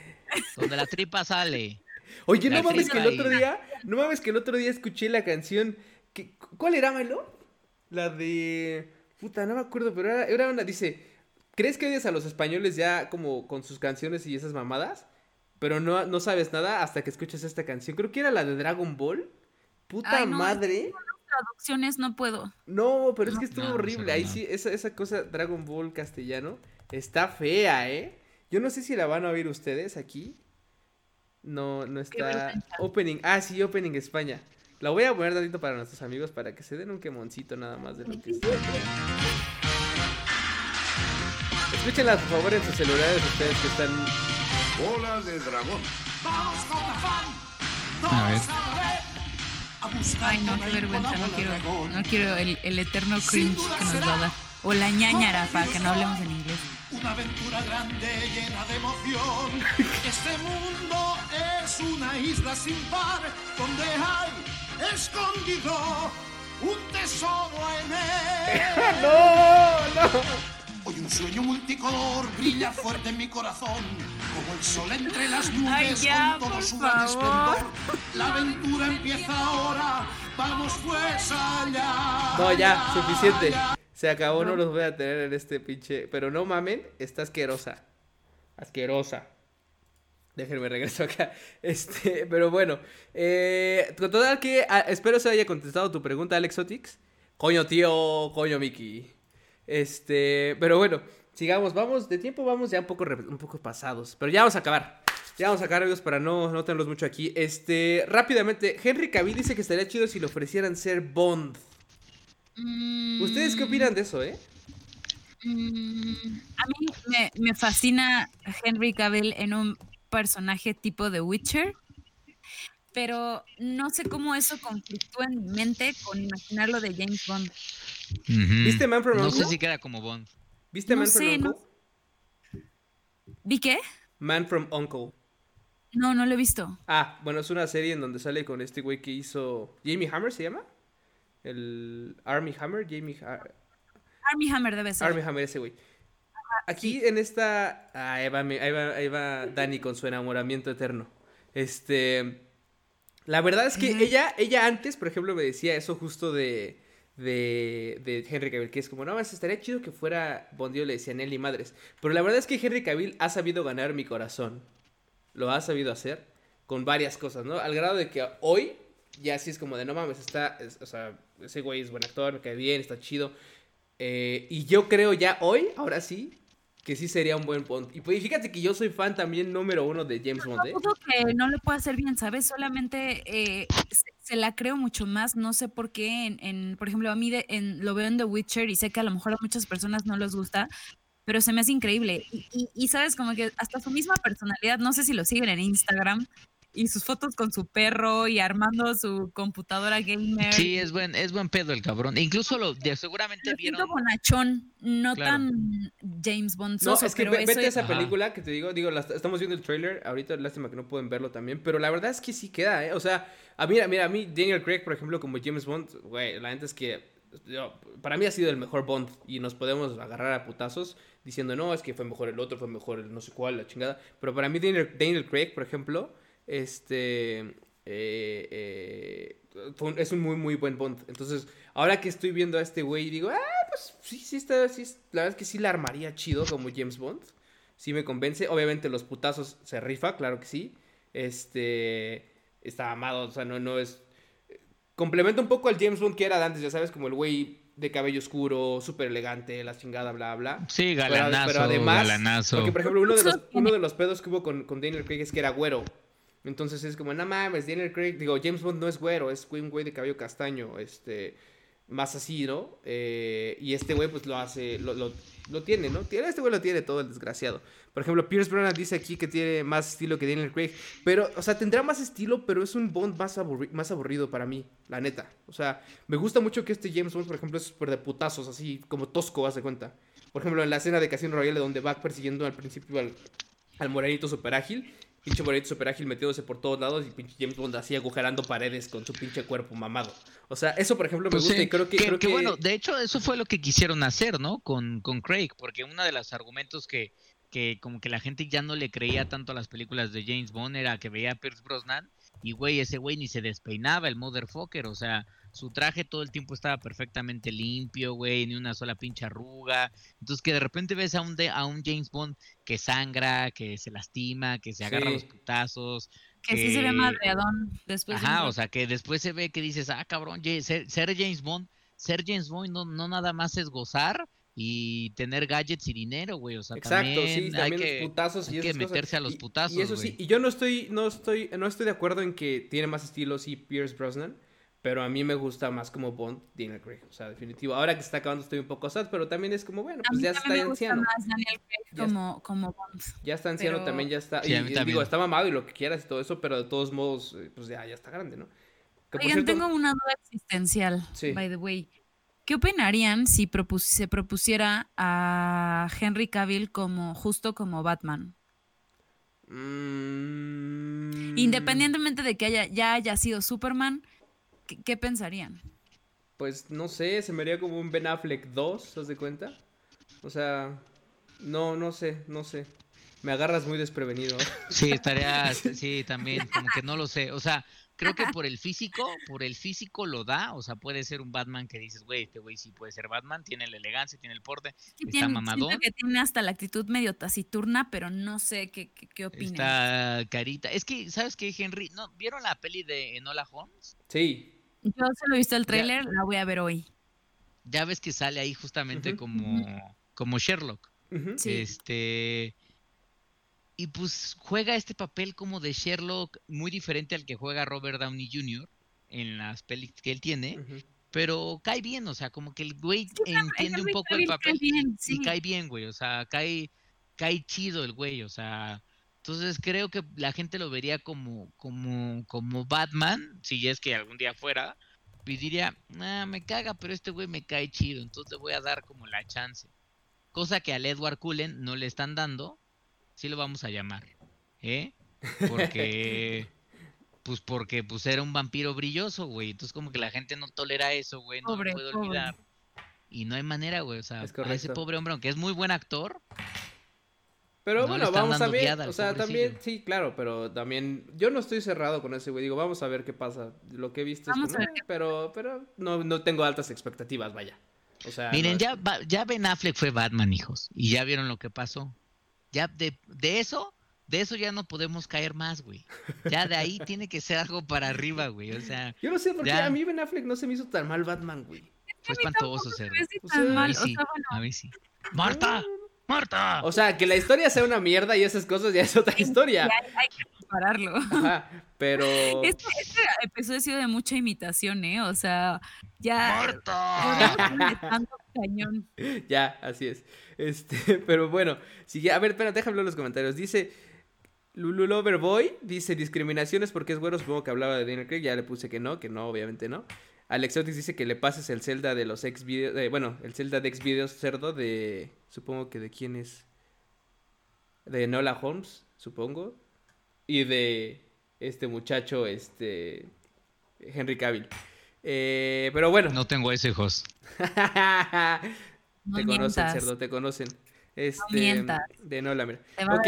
Donde la tripa sale. Oye, no mames que el otro día, no mames que el otro día escuché la canción. ¿Cuál era, Melo? La de. Puta, no me acuerdo, pero era, una. Dice. ¿Crees que odias a los españoles ya como con sus canciones y esas mamadas? Pero no, no sabes nada hasta que escuches esta canción. Creo que era la de Dragon Ball. Puta madre. traducciones no puedo. No, pero es que estuvo horrible. Ahí sí, esa, esa cosa Dragon Ball castellano está fea, ¿eh? Yo no sé si la van a oír ustedes aquí. No, no está. Opening. Ah, sí, Opening España. La voy a poner tantito para nuestros amigos para que se den un quemoncito nada más de lo que está. Escúchenla por favor en sus celulares ustedes que están. Bola de dragón. A ver. Ay, no, qué vergüenza, no quiero, no quiero el, el eterno cringe que nos va a dar. O la ñañara, para que no hablemos en inglés. Una aventura grande llena de emoción. Este mundo es una isla sin par, donde hay escondido un tesoro en él. ¡No! ¡No! Hoy un sueño multicolor brilla fuerte en mi corazón, como el sol entre las nubes Ay, ya, con todo su gran esplendor. La aventura empieza ahora, vamos pues allá. No, ya, suficiente. allá. Se acabó, no los voy a tener en este pinche. Pero no mamen, está asquerosa. Asquerosa. Déjenme regreso acá. Este, pero bueno. Eh, total que ah, espero se haya contestado tu pregunta, Alex Otix. Coño, tío, coño, Mickey. Este, pero bueno, sigamos, vamos, de tiempo vamos ya un poco, un poco pasados. Pero ya vamos a acabar. Ya vamos a acabar, amigos, para no, no tenerlos mucho aquí. Este, rápidamente, Henry Cavill dice que estaría chido si le ofrecieran ser Bond. ¿Ustedes qué opinan de eso, eh? Mm, a mí me, me fascina Henry Cavill en un personaje tipo de Witcher, pero no sé cómo eso conflictúa en mi mente con imaginarlo de James Bond. ¿Viste Man from No Uncle? sé si queda como Bond. ¿Viste No Man from Uncle? no- ¿Vi qué? Man from Uncle. No, no lo he visto. Ah, bueno, es una serie en donde sale con este güey que hizo. Jamie Hammer se llama. El Army Hammer, Jamie Ha- Army Hammer debe ser. Army Hammer, ese güey. Aquí en esta. Ah, ahí va, ahí va- ahí va Dani con su enamoramiento eterno. Este. La verdad es que ella, ella antes, por ejemplo, me decía eso justo de. De, de Henry Cavill, que es como, no más, estaría chido que fuera Bond, yo le decía Nelly Madres. Pero la verdad es que Henry Cavill ha sabido ganar mi corazón. Lo ha sabido hacer con varias cosas, ¿no? Al grado de que hoy ya sí es como de, no mames, está, es- o sea, ese güey es buen actor, me cae bien, está chido. Eh, y yo creo ya hoy, ahora sí, que sí sería un buen Bond. Y pues fíjate que yo soy fan también número uno de James Bond, ¿eh? No que no lo pueda hacer bien, ¿sabes? Solamente eh, se, se la creo mucho más. No sé por qué. En, en- por ejemplo, a mí de- en, lo veo en The Witcher y sé que a lo mejor a muchas personas no les gusta, pero se me hace increíble. Y, y- y, sabes, como que hasta su misma personalidad, no sé si lo siguen en Instagram y sus fotos con su perro y armando su computadora gamer. Sí, es buen, es buen pedo el cabrón. Incluso lo de, seguramente Lo vieron. siento bonachón, no Claro. tan James Bond. No, soso, es que pero ve- eso vete a es- esa Ajá. película que te digo, digo, la- estamos viendo el trailer, ahorita lástima que no pueden verlo también, pero la verdad es que sí queda, ¿eh? O sea, a mí, mira, a mí Daniel Craig, por ejemplo, como James Bond, güey, la neta es que yo- para mí ha sido el mejor Bond y nos podemos agarrar a putazos diciendo, no, es que fue mejor el otro, fue mejor el no sé cuál, la chingada, pero para mí Daniel, Daniel Craig, por ejemplo, este... eh, eh, un- es un muy, muy buen Bond. Entonces, ahora que estoy viendo a este güey, digo, ah, pues sí, sí está, sí, la verdad es que sí la armaría chido como James Bond. Sí me convence. Obviamente los putazos se rifa, claro que sí. Este, está amado, o sea, no, no es... Complementa un poco al James Bond que era de antes, ya sabes, como el güey de cabello oscuro, súper elegante, la chingada, bla, bla. Sí, galanazo, pero además, galanazo. Porque, por ejemplo, uno de, los, uno de los pedos que hubo con, con Daniel Craig es que era güero. Entonces es como, no mames, Daniel Craig, digo, James Bond no es güero, es un güey de cabello castaño, este, más así, ¿no? Eh, y este güey pues lo hace, lo, lo, tiene, ¿no? Tiene, este güey lo tiene todo el desgraciado. Por ejemplo, Pierce Brosnan dice aquí que tiene más estilo que Daniel Craig, pero, o sea, tendrá más estilo, pero es un Bond más, más aburrido para mí, la neta. O sea, me gusta mucho que este James Bond, por ejemplo, es súper de putazos, así como tosco, hace cuenta. Por ejemplo, en la escena de Casino Royale donde va persiguiendo al principio al, al morenito super ágil, pinche morenito super ágil metiéndose por todos lados y pinche James Bond así agujerando paredes con su pinche cuerpo mamado. O sea, eso por ejemplo me Pues gusta sí, y creo que, creo que... bueno, de hecho eso fue lo que quisieron hacer, ¿no? Con, con Craig, porque uno de los argumentos que, que como que la gente ya no le creía tanto a las películas de James Bond era que veía a Pierce Brosnan y güey, ese güey ni se despeinaba, el motherfucker, o sea, su traje todo el tiempo estaba perfectamente limpio, güey, ni una sola pinche arruga. Entonces que de repente ves a un, de, a un James Bond que sangra, que se lastima, que se agarra los putazos. Que, sí se ve madreadón después. Ajá, o sea, que después se ve que dices, ah, cabrón, ser, ser James Bond, ser James Bond no, no nada más es gozar, y tener gadgets y dinero, güey. O sea, Exacto, también sí, también hay que, putazos y hay que meterse a los putazos. Y, eso sí, y yo no estoy, no estoy, no estoy de acuerdo en que tiene más estilos y Pierce Brosnan. Pero a mí me gusta más como Bond, Daniel Craig. O sea, definitivo. Ahora que está acabando estoy un poco sad, pero también es como, bueno, pues ya está me anciano. Gusta más Daniel Craig como, como Bond. Ya está anciano también, ya está. y, digo, está mamado y lo que quieras y todo eso, pero de todos modos, eh, pues ya, ya está grande, ¿no? Oigan, tengo una duda existencial, by the way. ¿Qué opinarían si se propusiera a Henry Cavill como justo como Batman? Mm. Independientemente de que haya, ya haya sido Superman, ¿qué, pensarían? Pues no sé, se me haría como un Ben Affleck 2, ¿te das cuenta? O sea, no, no sé, no sé. Me agarras muy desprevenido. Sí, estaría, sí, también, como que no lo sé. O sea, creo que por el físico, por el físico lo da, o sea, puede ser un Batman que dices, güey, este güey sí puede ser Batman, tiene la elegancia, tiene el porte, está tiene, mamadón. que tiene hasta la actitud medio taciturna, pero no sé qué, qué, opinas. Está carita. Es que, ¿sabes qué, Henry? ¿No, ¿Vieron la peli de Enola Holmes? Sí. Yo solo he visto el tráiler, la voy a ver hoy. Ya ves que sale ahí justamente como, como Sherlock. Este y pues juega este papel como de Sherlock muy diferente al que juega Robert Downey Jr. en las pelis que él tiene, pero cae bien, o sea, como que el güey entiende un poco el papel y cae bien, güey, o sea, cae, cae chido el güey, o sea, entonces creo que la gente lo vería como, como, como Batman, si es que algún día fuera, y diría, ah, me caga, pero este güey me cae chido, entonces le voy a dar como la chance. Cosa que al Edward Cullen no le están dando, sí lo vamos a llamar, ¿eh? Porque, pues porque pues era un vampiro brilloso, güey. Entonces como que la gente no tolera eso, güey, no lo puede olvidar. Y no hay manera, güey, o sea, a ese pobre hombre, aunque es muy buen actor. Pero bueno, vamos a ver, o sea, también, sí, claro, pero también, yo no estoy cerrado con ese güey, digo, vamos a ver qué pasa, lo que he visto es pero, pero no, no tengo altas expectativas, vaya. O sea, Miren, ya, ya Ben Affleck fue Batman, hijos, y ya vieron lo que pasó. Ya de, de eso, de eso ya no podemos caer más, güey. Ya de ahí tiene que ser algo para arriba, güey. O sea. Yo no sé por qué a mí Ben Affleck no se me hizo tan mal Batman, güey. Fue espantoso ser. a mí sí. A mí sí. ¡Marta! ¡Marta! O sea, que la historia sea una mierda y esas cosas ya es otra historia. hay, que prepararlo. Ajá, pero. Este, este, episodio ha sido de mucha imitación, ¿eh? O sea, ya. ¡Marta! Cañón. Ya, así es. Este, pero bueno, sigue, a ver, espera, déjame en los comentarios. Dice Lulu Boy, dice discriminaciones porque es güero, supongo que hablaba de Daniel Craig, ya le puse que no, que no, obviamente no. Alexotis dice que le pases el Zelda de los ex videos, bueno, el Zelda de ex videos cerdo de, supongo que de quién es, de Nola Holmes, supongo, y de este muchacho, este, Henry Cavill. Eh, pero bueno. No tengo ese hijos. te conocen, cerdo, te conocen. Este, de no la mira. Ok.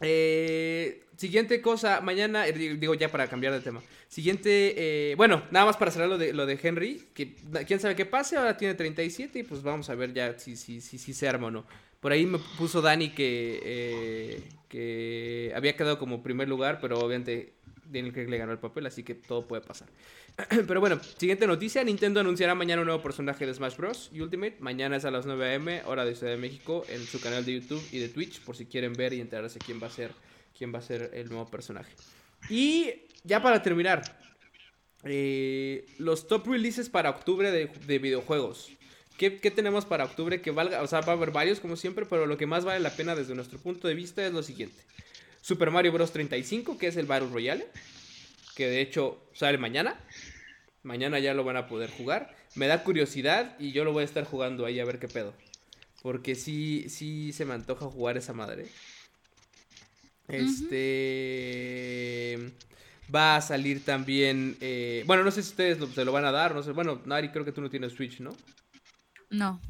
Eh, siguiente cosa, mañana, eh, digo ya para cambiar de tema. Siguiente, eh, bueno, nada más para cerrar lo de, lo de Henry, que quién sabe qué pase, ahora tiene 37 y pues vamos a ver ya si, si, si, si se arma o no. Por ahí me puso Dani que, que había quedado como primer lugar, pero obviamente Daniel Craig le ganó el papel, así que todo puede pasar. Pero bueno, siguiente noticia, Nintendo anunciará mañana un nuevo personaje de Smash Bros. Ultimate. Mañana es a las 9 am, hora de Ciudad de México, en su canal de YouTube y de Twitch, por si quieren ver y enterarse quién va a ser, quién va a ser el nuevo personaje. Y ya para terminar, eh, los top releases para octubre de, videojuegos. ¿Qué, tenemos para octubre que valga? O sea, va a haber varios como siempre, pero lo que más vale la pena desde nuestro punto de vista es lo siguiente. Super Mario Bros. 35, que es el Battle Royale que de hecho sale mañana. Mañana ya lo van a poder jugar. Me da curiosidad y yo lo voy a estar jugando ahí a ver qué pedo. Porque sí, sí se me antoja jugar esa madre. Este. Va a salir también. Eh, bueno, no sé si ustedes se lo van a dar. No sé. Bueno, Nari, creo que tú no tienes Switch, ¿no? No.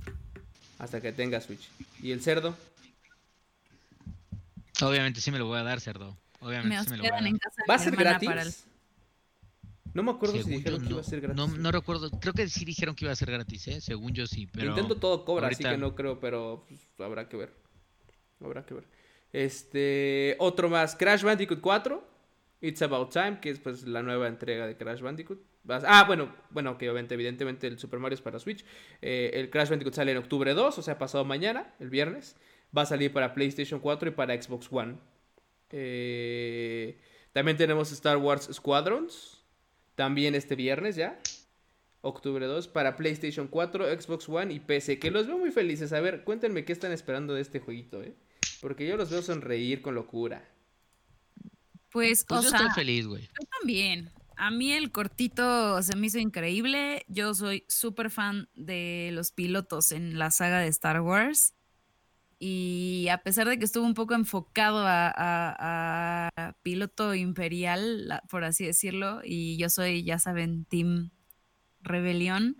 Hasta que tenga Switch. ¿Y el cerdo? Obviamente sí me lo voy a dar, cerdo. Obviamente sí me lo voy a dar. ¿Va a ser gratis? No me acuerdo si dijeron que iba a ser gratis. No, no, recuerdo, creo que sí dijeron que iba a ser gratis, ¿eh? Según yo sí, pero... Nintendo todo cobra, así que no creo, pero pues, habrá que ver. Habrá que ver. Este, otro más, Crash Bandicoot 4. It's About Time, que es pues la nueva entrega de Crash Bandicoot. Ah, bueno, bueno, que obviamente, evidentemente el Super Mario es para Switch. Eh, el Crash Bandicoot sale en octubre 2, o sea, pasado mañana, el viernes. Va a salir para PlayStation 4 y para Xbox One. Eh, también tenemos Star Wars Squadrons. También este viernes ya. Octubre 2 para PlayStation 4, Xbox One y PC. Que los veo muy felices. A ver, cuéntenme qué están esperando de este jueguito, ¿eh? Porque yo los veo sonreír con locura. Pues, pues o yo sea, estoy feliz, güey. Yo también. A mí el cortito se me hizo increíble. Yo soy súper fan de los pilotos en la saga de Star Wars. Y a pesar de que estuvo un poco enfocado a, piloto imperial, por así decirlo, y yo soy, ya saben, Team Rebelión,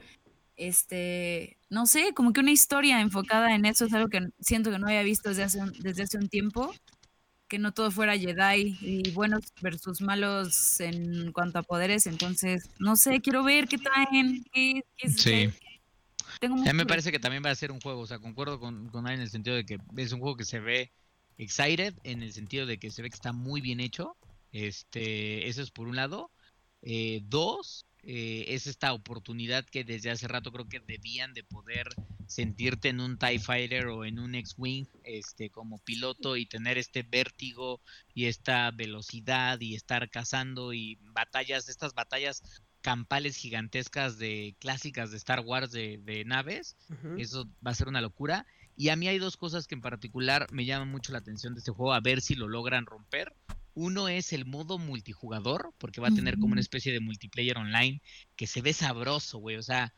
este, no sé, como que una historia enfocada en eso es algo que siento que no había visto desde hace desde hace un tiempo que no todo fuera Jedi y buenos versus malos en cuanto a poderes. Entonces, no sé, quiero ver qué traen. Qué, sí. a mí me parece que también va a ser un juego. O sea, concuerdo con, con en el sentido de que es un juego que se ve excited, en el sentido de que se ve que está muy bien hecho. Este, eso es por un lado. Eh, dos, eh, es esta oportunidad que desde hace rato creo que debían de poder sentirte en un TIE Fighter o en un X-Wing este, como piloto y tener este vértigo y esta velocidad y estar cazando y batallas, estas batallas campales gigantescas de clásicas de Star Wars de, naves, eso va a ser una locura. Y a mí hay dos cosas que en particular me llaman mucho la atención de este juego, a ver si lo logran romper. Uno es el modo multijugador, porque va a tener como una especie de multiplayer online que se ve sabroso, güey. O sea,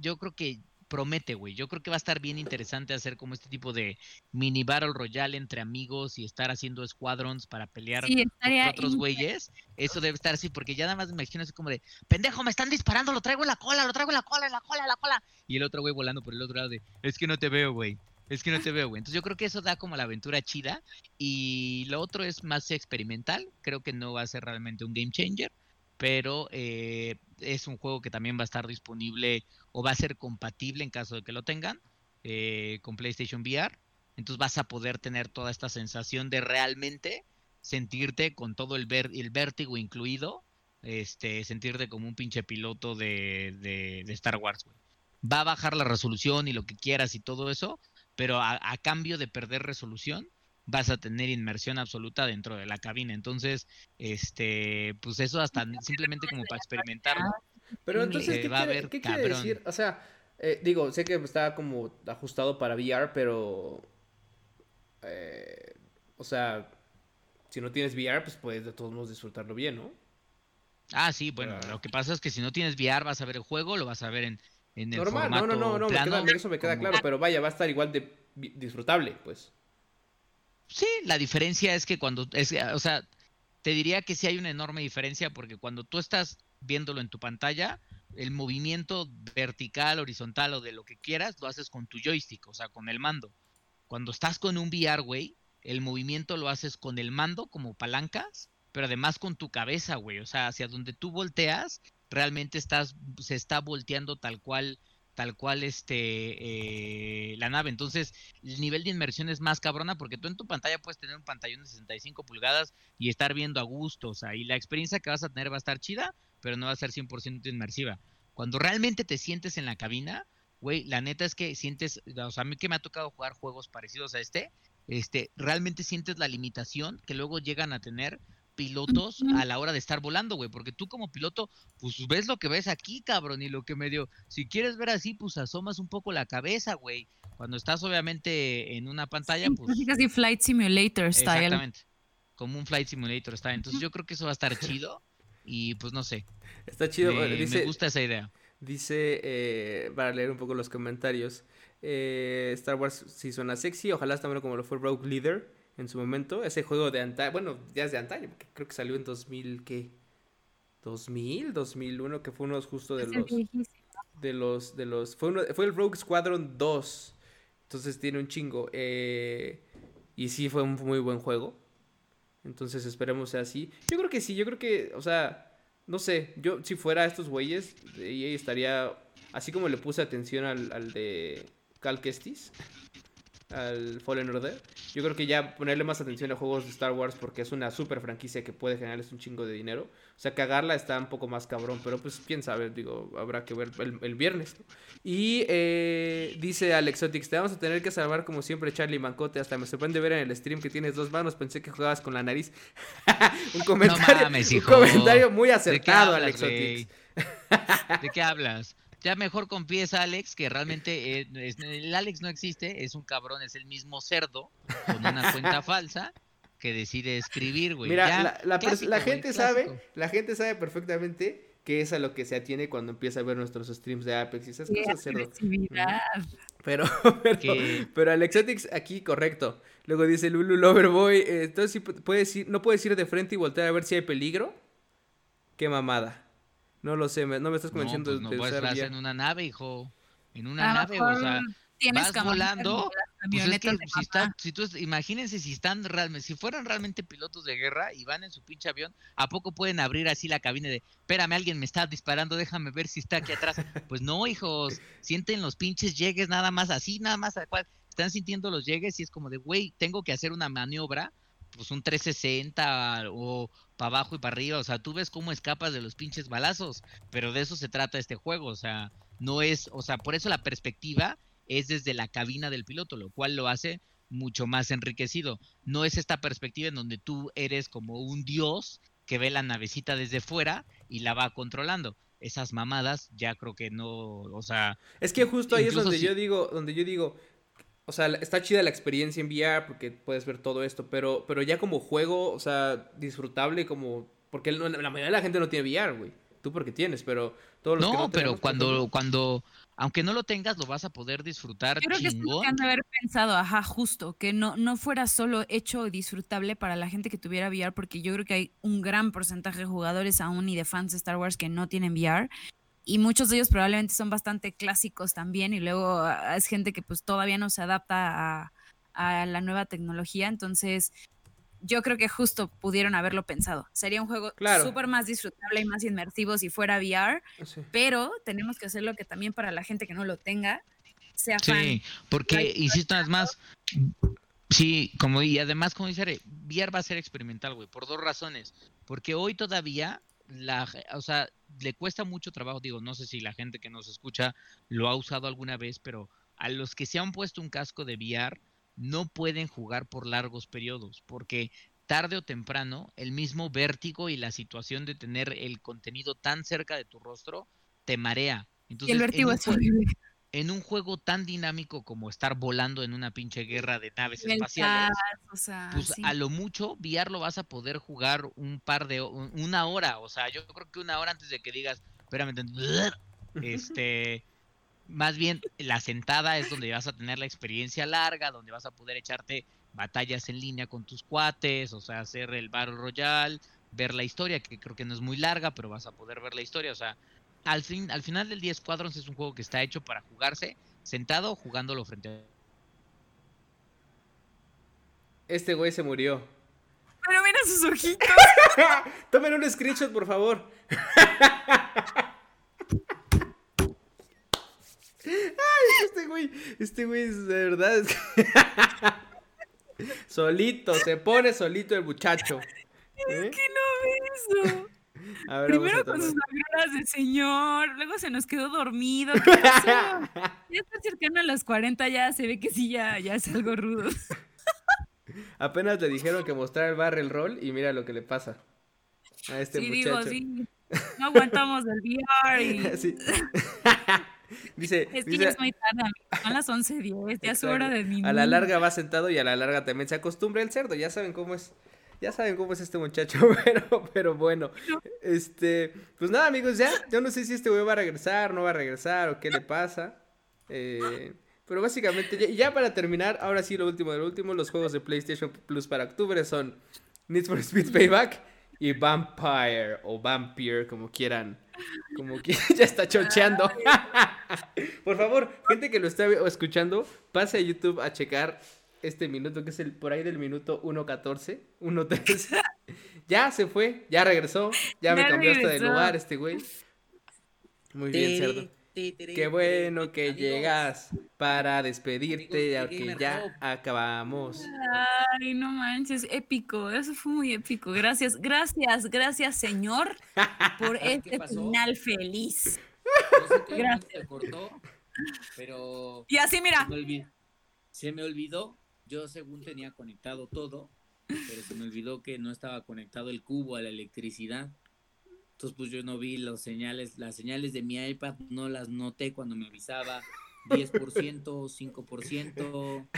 yo creo que promete, güey. Yo creo que va a estar bien interesante hacer como este tipo de mini battle royale entre amigos y estar haciendo squadrons para pelear con otros güeyes. Eso debe estar así, porque ya nada más me imagino así como de, pendejo, me están disparando, lo traigo en la cola, lo traigo en la cola, en la cola, en la cola. Y el otro güey volando por el otro lado de, es que no te veo, güey. Es que no te veo, güey. Entonces yo creo que eso da como la aventura chida. Y lo otro es más experimental. Creo que no va a ser realmente un game changer. Pero eh, es un juego que también va a estar disponible o va a ser compatible en caso de que lo tengan eh, con PlayStation VR. Entonces vas a poder tener toda esta sensación de realmente sentirte con todo el, el vértigo incluido. Este, sentirte como un pinche piloto de, Star Wars. Va a bajar la resolución y lo que quieras y todo eso, pero a, cambio de perder resolución vas a tener inmersión absoluta dentro de la cabina. Entonces, este, pues eso hasta simplemente como para experimentarlo. Pero entonces, ¿qué, quiere, ¿qué quiere, decir? O sea, eh, digo, sé que está como ajustado para VR, pero, eh, o sea, si no tienes VR, pues puedes de todos modos disfrutarlo bien, ¿no? Ah, sí, bueno, lo que pasa es que si no tienes VR vas a ver el juego, lo vas a ver en Normal, no, no, no, no eso me queda claro, pero vaya, va a estar igual de disfrutable, pues. Sí, la diferencia es que cuando, es, o sea, te diría que sí hay una enorme diferencia porque cuando tú estás viéndolo en tu pantalla, el movimiento vertical, horizontal o de lo que quieras, lo haces con tu joystick, o sea, con el mando. Cuando estás con un VR, güey, el movimiento lo haces con el mando como palancas, pero además con tu cabeza, güey, o sea, hacia donde tú volteas, realmente estás, se está volteando tal cual tal cual este eh, la nave. Entonces, el nivel de inmersión es más cabrona porque tú en tu pantalla puedes tener un pantallón de 65 pulgadas y estar viendo a gusto, o sea, y la experiencia que vas a tener va a estar chida, pero no va a ser 100% inmersiva. Cuando realmente te sientes en la cabina, güey, la neta es que sientes, o sea, a mí que me ha tocado jugar juegos parecidos a este, este, realmente sientes la limitación que luego llegan a tener pilotos a la hora de estar volando, güey, porque tú como piloto, pues ves lo que ves aquí, cabrón, y lo que medio, si quieres ver así, pues asomas un poco la cabeza, güey. Cuando estás obviamente en una pantalla, pues... Casi Flight Simulator style. Exactamente, como un Flight Simulator style. Entonces yo creo que eso va a estar chido y pues no sé. Está chido, me, me gusta esa idea. Dice, eh, para leer un poco los comentarios, eh, Star Wars sí suena sexy, ojalá también como lo fue Rogue Leader en su momento. Ese juego de antaño, bueno, ya es de antaño, creo que salió en 2000, ¿qué? 2000, 2001, que fue uno justo de los... De los, de los... Fue, uno, fue el Rogue Squadron 2. Entonces tiene un chingo. Eh, y sí fue un muy buen juego. Entonces esperemos sea así. Yo creo que sí, yo creo que, o sea, no sé, yo si fuera estos güeyes, estaría, así como le puse atención al, al de Cal Kestis, al Fallen Order. Yo creo que ya ponerle más atención a juegos de Star Wars porque es una super franquicia que puede generarles un chingo de dinero. O sea, cagarla está un poco más cabrón, pero pues quién sabe, digo, habrá que ver el, viernes. Y eh, dice Alexotix, te vamos a tener que salvar como siempre Charlie Mancote. Hasta me sorprende ver en el stream que tienes dos manos, pensé que jugabas con la nariz. un comentario, un comentario muy acertado, Alexotix. ¿De qué hablas? Ya mejor confiesa Alex que realmente eh, el Alex no existe, es un cabrón, es el mismo cerdo con una cuenta falsa que decide escribir, güey. Mira, la, gente sabe, la gente sabe perfectamente que es a lo que se atiene cuando empieza a ver nuestros streams de Apex y esas cosas, cerdo. Pero, pero, pero Alexatix aquí correcto. Luego dice Lulu Loverboy, eh, entonces sí puedes ir, no puedes ir de frente y voltear a ver si hay peligro. Qué mamada. No lo sé, no me estás convenciendo no, pues no puedes estar en una nave, hijo. En una nave, o sea, vas volando. Pues es que si, está, si tú, imagínense si están realmente, si fueran realmente pilotos de guerra y van en su pinche avión, ¿a poco pueden abrir así la cabina de, espérame, alguien me está disparando, déjame ver si está aquí atrás? Pues no, hijos, sienten los pinches llegues nada más así, nada más, están sintiendo los llegues y es como de, güey, tengo que hacer una maniobra pues un 360 o para abajo y para arriba, o sea, tú ves cómo escapas de los pinches balazos, pero de eso se trata este juego, o sea, no es, o sea, por eso la perspectiva es desde la cabina del piloto, lo cual lo hace mucho más enriquecido. No es esta perspectiva en donde tú eres como un dios que ve la navecita desde fuera y la va controlando. Esas mamadas ya creo que no, o sea, es que justo ahí es donde yo digo, donde yo digo, o sea, está chida la experiencia en VR porque puedes ver todo esto, pero, pero ya como juego, o sea, disfrutable como... Porque la mayoría de la gente no tiene VR, güey. Tú porque tienes, pero todos los no, que no pero cuando, cuando, aunque no lo tengas, lo vas a poder disfrutar Creo que han de haber pensado, ajá, justo, que no, no fuera solo hecho disfrutable para la gente que tuviera VR, porque yo creo que hay un gran porcentaje de jugadores aún y de fans de Star Wars que no tienen VR y muchos de ellos probablemente son bastante clásicos también y luego ah, es gente que pues todavía no se adapta a, la nueva tecnología, entonces yo creo que justo pudieron haberlo pensado. Sería un juego súper más disfrutable y más inmersivo si fuera VR, ah, pero tenemos que hacerlo que también para la gente que no lo tenga sea fan. Sí, porque insisto, es más, sí, como y además como dice, VR va a ser experimental, güey, por dos razones. Porque hoy todavía la, o sea, le cuesta mucho trabajo, digo, no sé si la gente que nos escucha lo ha usado alguna vez, pero a los que se han puesto un casco de VR no pueden jugar por largos periodos, porque tarde o temprano el mismo vértigo y la situación de tener el contenido tan cerca de tu rostro te marea. Entonces, el vértigo es en un juego tan dinámico como estar volando en una pinche guerra de naves espaciales, pues a lo mucho VR lo vas a poder jugar un par de una hora, o sea, yo creo que una hora antes de que digas, espérame, este más bien la sentada es donde vas a tener la experiencia larga, donde vas a poder echarte batallas en línea con tus cuates, o sea, hacer el Battle Royale, ver la historia, que creo que no es muy larga, pero vas a poder ver la historia, o sea, al, fin, al final del día Squadrons es un juego que está hecho para jugarse sentado jugándolo frente a... Este güey se murió. Pero mira sus ojitos. Tomen un screenshot, por favor. Ay, este güey, este güey es de verdad. solito, se pone solito el muchacho. Es ¿Eh? que no ve eso. Primero con sus agruras de señor, luego se nos quedó dormido. ¿Qué pasó? ya está cercano a las 40, ya se ve que sí, ya, ya es algo rudo. Apenas le dijeron que mostrara el barrel roll y mira lo que le pasa a este sí, muchacho. Digo, sí. No aguantamos el VR y... Sí. dice, es que ya es muy tarde, son las 11.10, ya es hora de mi A la larga va sentado y a la larga también se acostumbra el cerdo, ya saben cómo es. Ya saben cómo es este muchacho, pero, pero bueno. Este, pues nada, amigos, ya. Yo no sé si este güey va a regresar, no va a regresar o qué le pasa. Eh, pero básicamente, ya, para terminar, ahora sí, lo último de lo último, los juegos de PlayStation Plus para octubre son Need for Speed Payback y Vampire o Vampire, como quieran. Como que ya está chocheando. Por favor, gente que lo está escuchando, pase a YouTube a checar este minuto, que es el por ahí del minuto 1.14, 1.13. Ya se fue, ya regresó, ya me cambiaste de lugar este güey. Muy bien, cerdo. Qué bueno que llegas para despedirte, aunque ya acabamos. Ay, no manches, épico, eso fue muy épico. Gracias, gracias, gracias, señor, por este final feliz. gracias. cortó, pero. Y así, mira. Se me, olvidó, yo según tenía conectado todo, pero se me olvidó que no estaba conectado el cubo a la electricidad. Entonces, pues yo no vi las señales, las señales de mi iPad, no las noté cuando me avisaba 10%, 5%.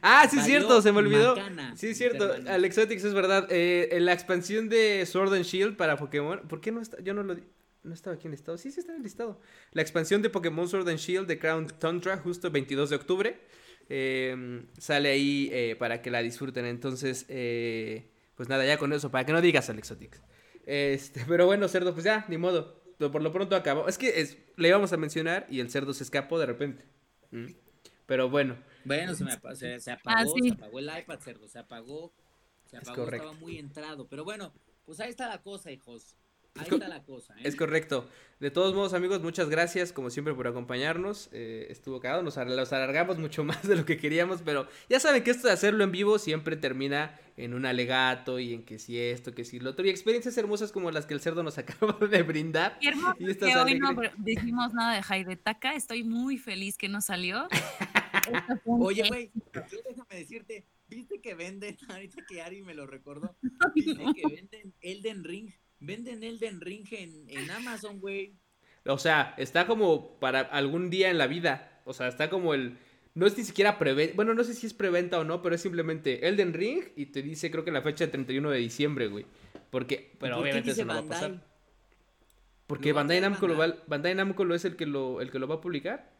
Ah, sí, es cierto, se me olvidó. sí, es cierto, Alexotix es verdad. Eh, la expansión de Sword and Shield para Pokémon, ¿por qué no está? Yo no lo no estaba aquí en el listado. Sí, sí está en el listado. La expansión de Pokémon Sword and Shield de Crown Tundra, justo el 22 de octubre. Em, sale ahí eh, para que la disfruten. Entonces, eh, pues nada, ya con eso, para que no digas Alexotix. Este, pero bueno, cerdo, pues ya, ni modo. Por lo pronto acabó. Es que es, le íbamos a mencionar y el cerdo se escapó de repente. ¿Mm? Pero bueno. Bueno, se, me, se, se apagó, ah, se apagó el iPad, cerdo, se apagó. Se apagó, estaba muy entrado. Pero bueno, pues ahí está la cosa, hijos. Ahí está la cosa. ¿eh? Es correcto. De todos modos, amigos, muchas gracias, como siempre, por acompañarnos. Eh, estuvo cagado, nos, alargamos mucho más de lo que queríamos, pero ya saben que esto de hacerlo en vivo siempre termina en un alegato y en que si esto, que si lo otro. Y experiencias hermosas como las que el cerdo nos acaba de brindar. Qué hermoso que hoy no dijimos nada de Haidetaka. Estoy muy feliz que no salió. Oye, güey, déjame decirte, ¿viste que venden, ahorita que Ari me lo recordó, ¿viste que venden Elden Ring Venden Elden Ring en, en Amazon, güey. O sea, está como para algún día en la vida. O sea, está como el. No es ni siquiera preventa. Bueno, no sé si es preventa o no, pero es simplemente Elden Ring y te dice, creo que la fecha de 31 de diciembre, güey. Porque. Pero obviamente eso no va a pasar. Porque Bandai Namco, lo va, Bandai Namco lo es el que lo, el que lo va a publicar.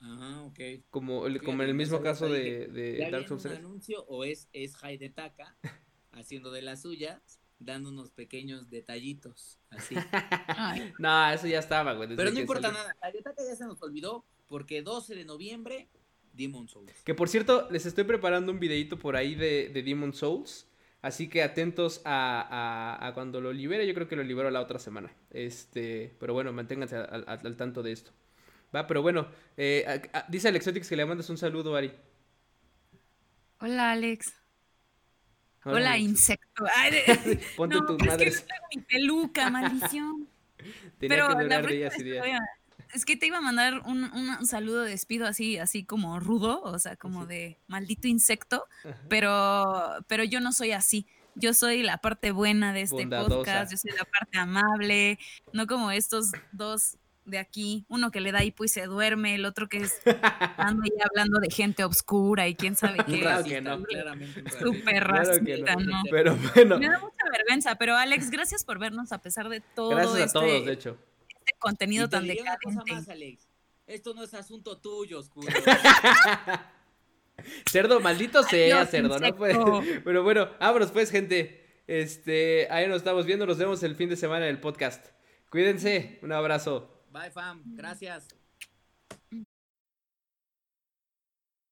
Ajá, ok. Como, el, como en el mismo caso de, de Dark Souls un anuncio o es, es Taka haciendo de las suyas? Dando unos pequeños detallitos, así. no, eso ya estaba, güey. Pero no importa nada, la detalle ya se nos olvidó, porque 12 de noviembre, Demon Souls. Que por cierto, les estoy preparando un videito por ahí de, de Demon Souls. Así que atentos a, a, cuando lo libere. Yo creo que lo libero la otra semana. Este, pero bueno, manténganse al, tanto de esto. Va, pero bueno, eh, dice Alexotix que le mandas un saludo, Ari. Hola, Alex. Hola, insecto. Ponte tu madre. Es que mi peluca, maldición. Pero que la es que te iba a mandar un, un, saludo de despido así, así como rudo, o sea, como de maldito insecto, pero, pero yo no soy así. Yo soy la parte buena de este podcast, yo soy la parte amable, no como estos dos de aquí, uno que le da hipo y se duerme, el otro que es anda ahí hablando de gente obscura y quién sabe qué. Claro que no, claramente. Súper racista, no. Pero bueno. Me da mucha vergüenza, pero Alex, gracias por vernos a pesar de todo Gracias a este todos, de hecho. Este contenido tan decadente. Más, Alex. Esto no es asunto tuyo, oscuro. cerdo, maldito sea, cerdo, no puede. Pero bueno, vámonos pues, gente. Este, ahí nos estamos viendo, nos vemos el fin de semana del podcast. Cuídense, un abrazo. Bye, fam. Gracias.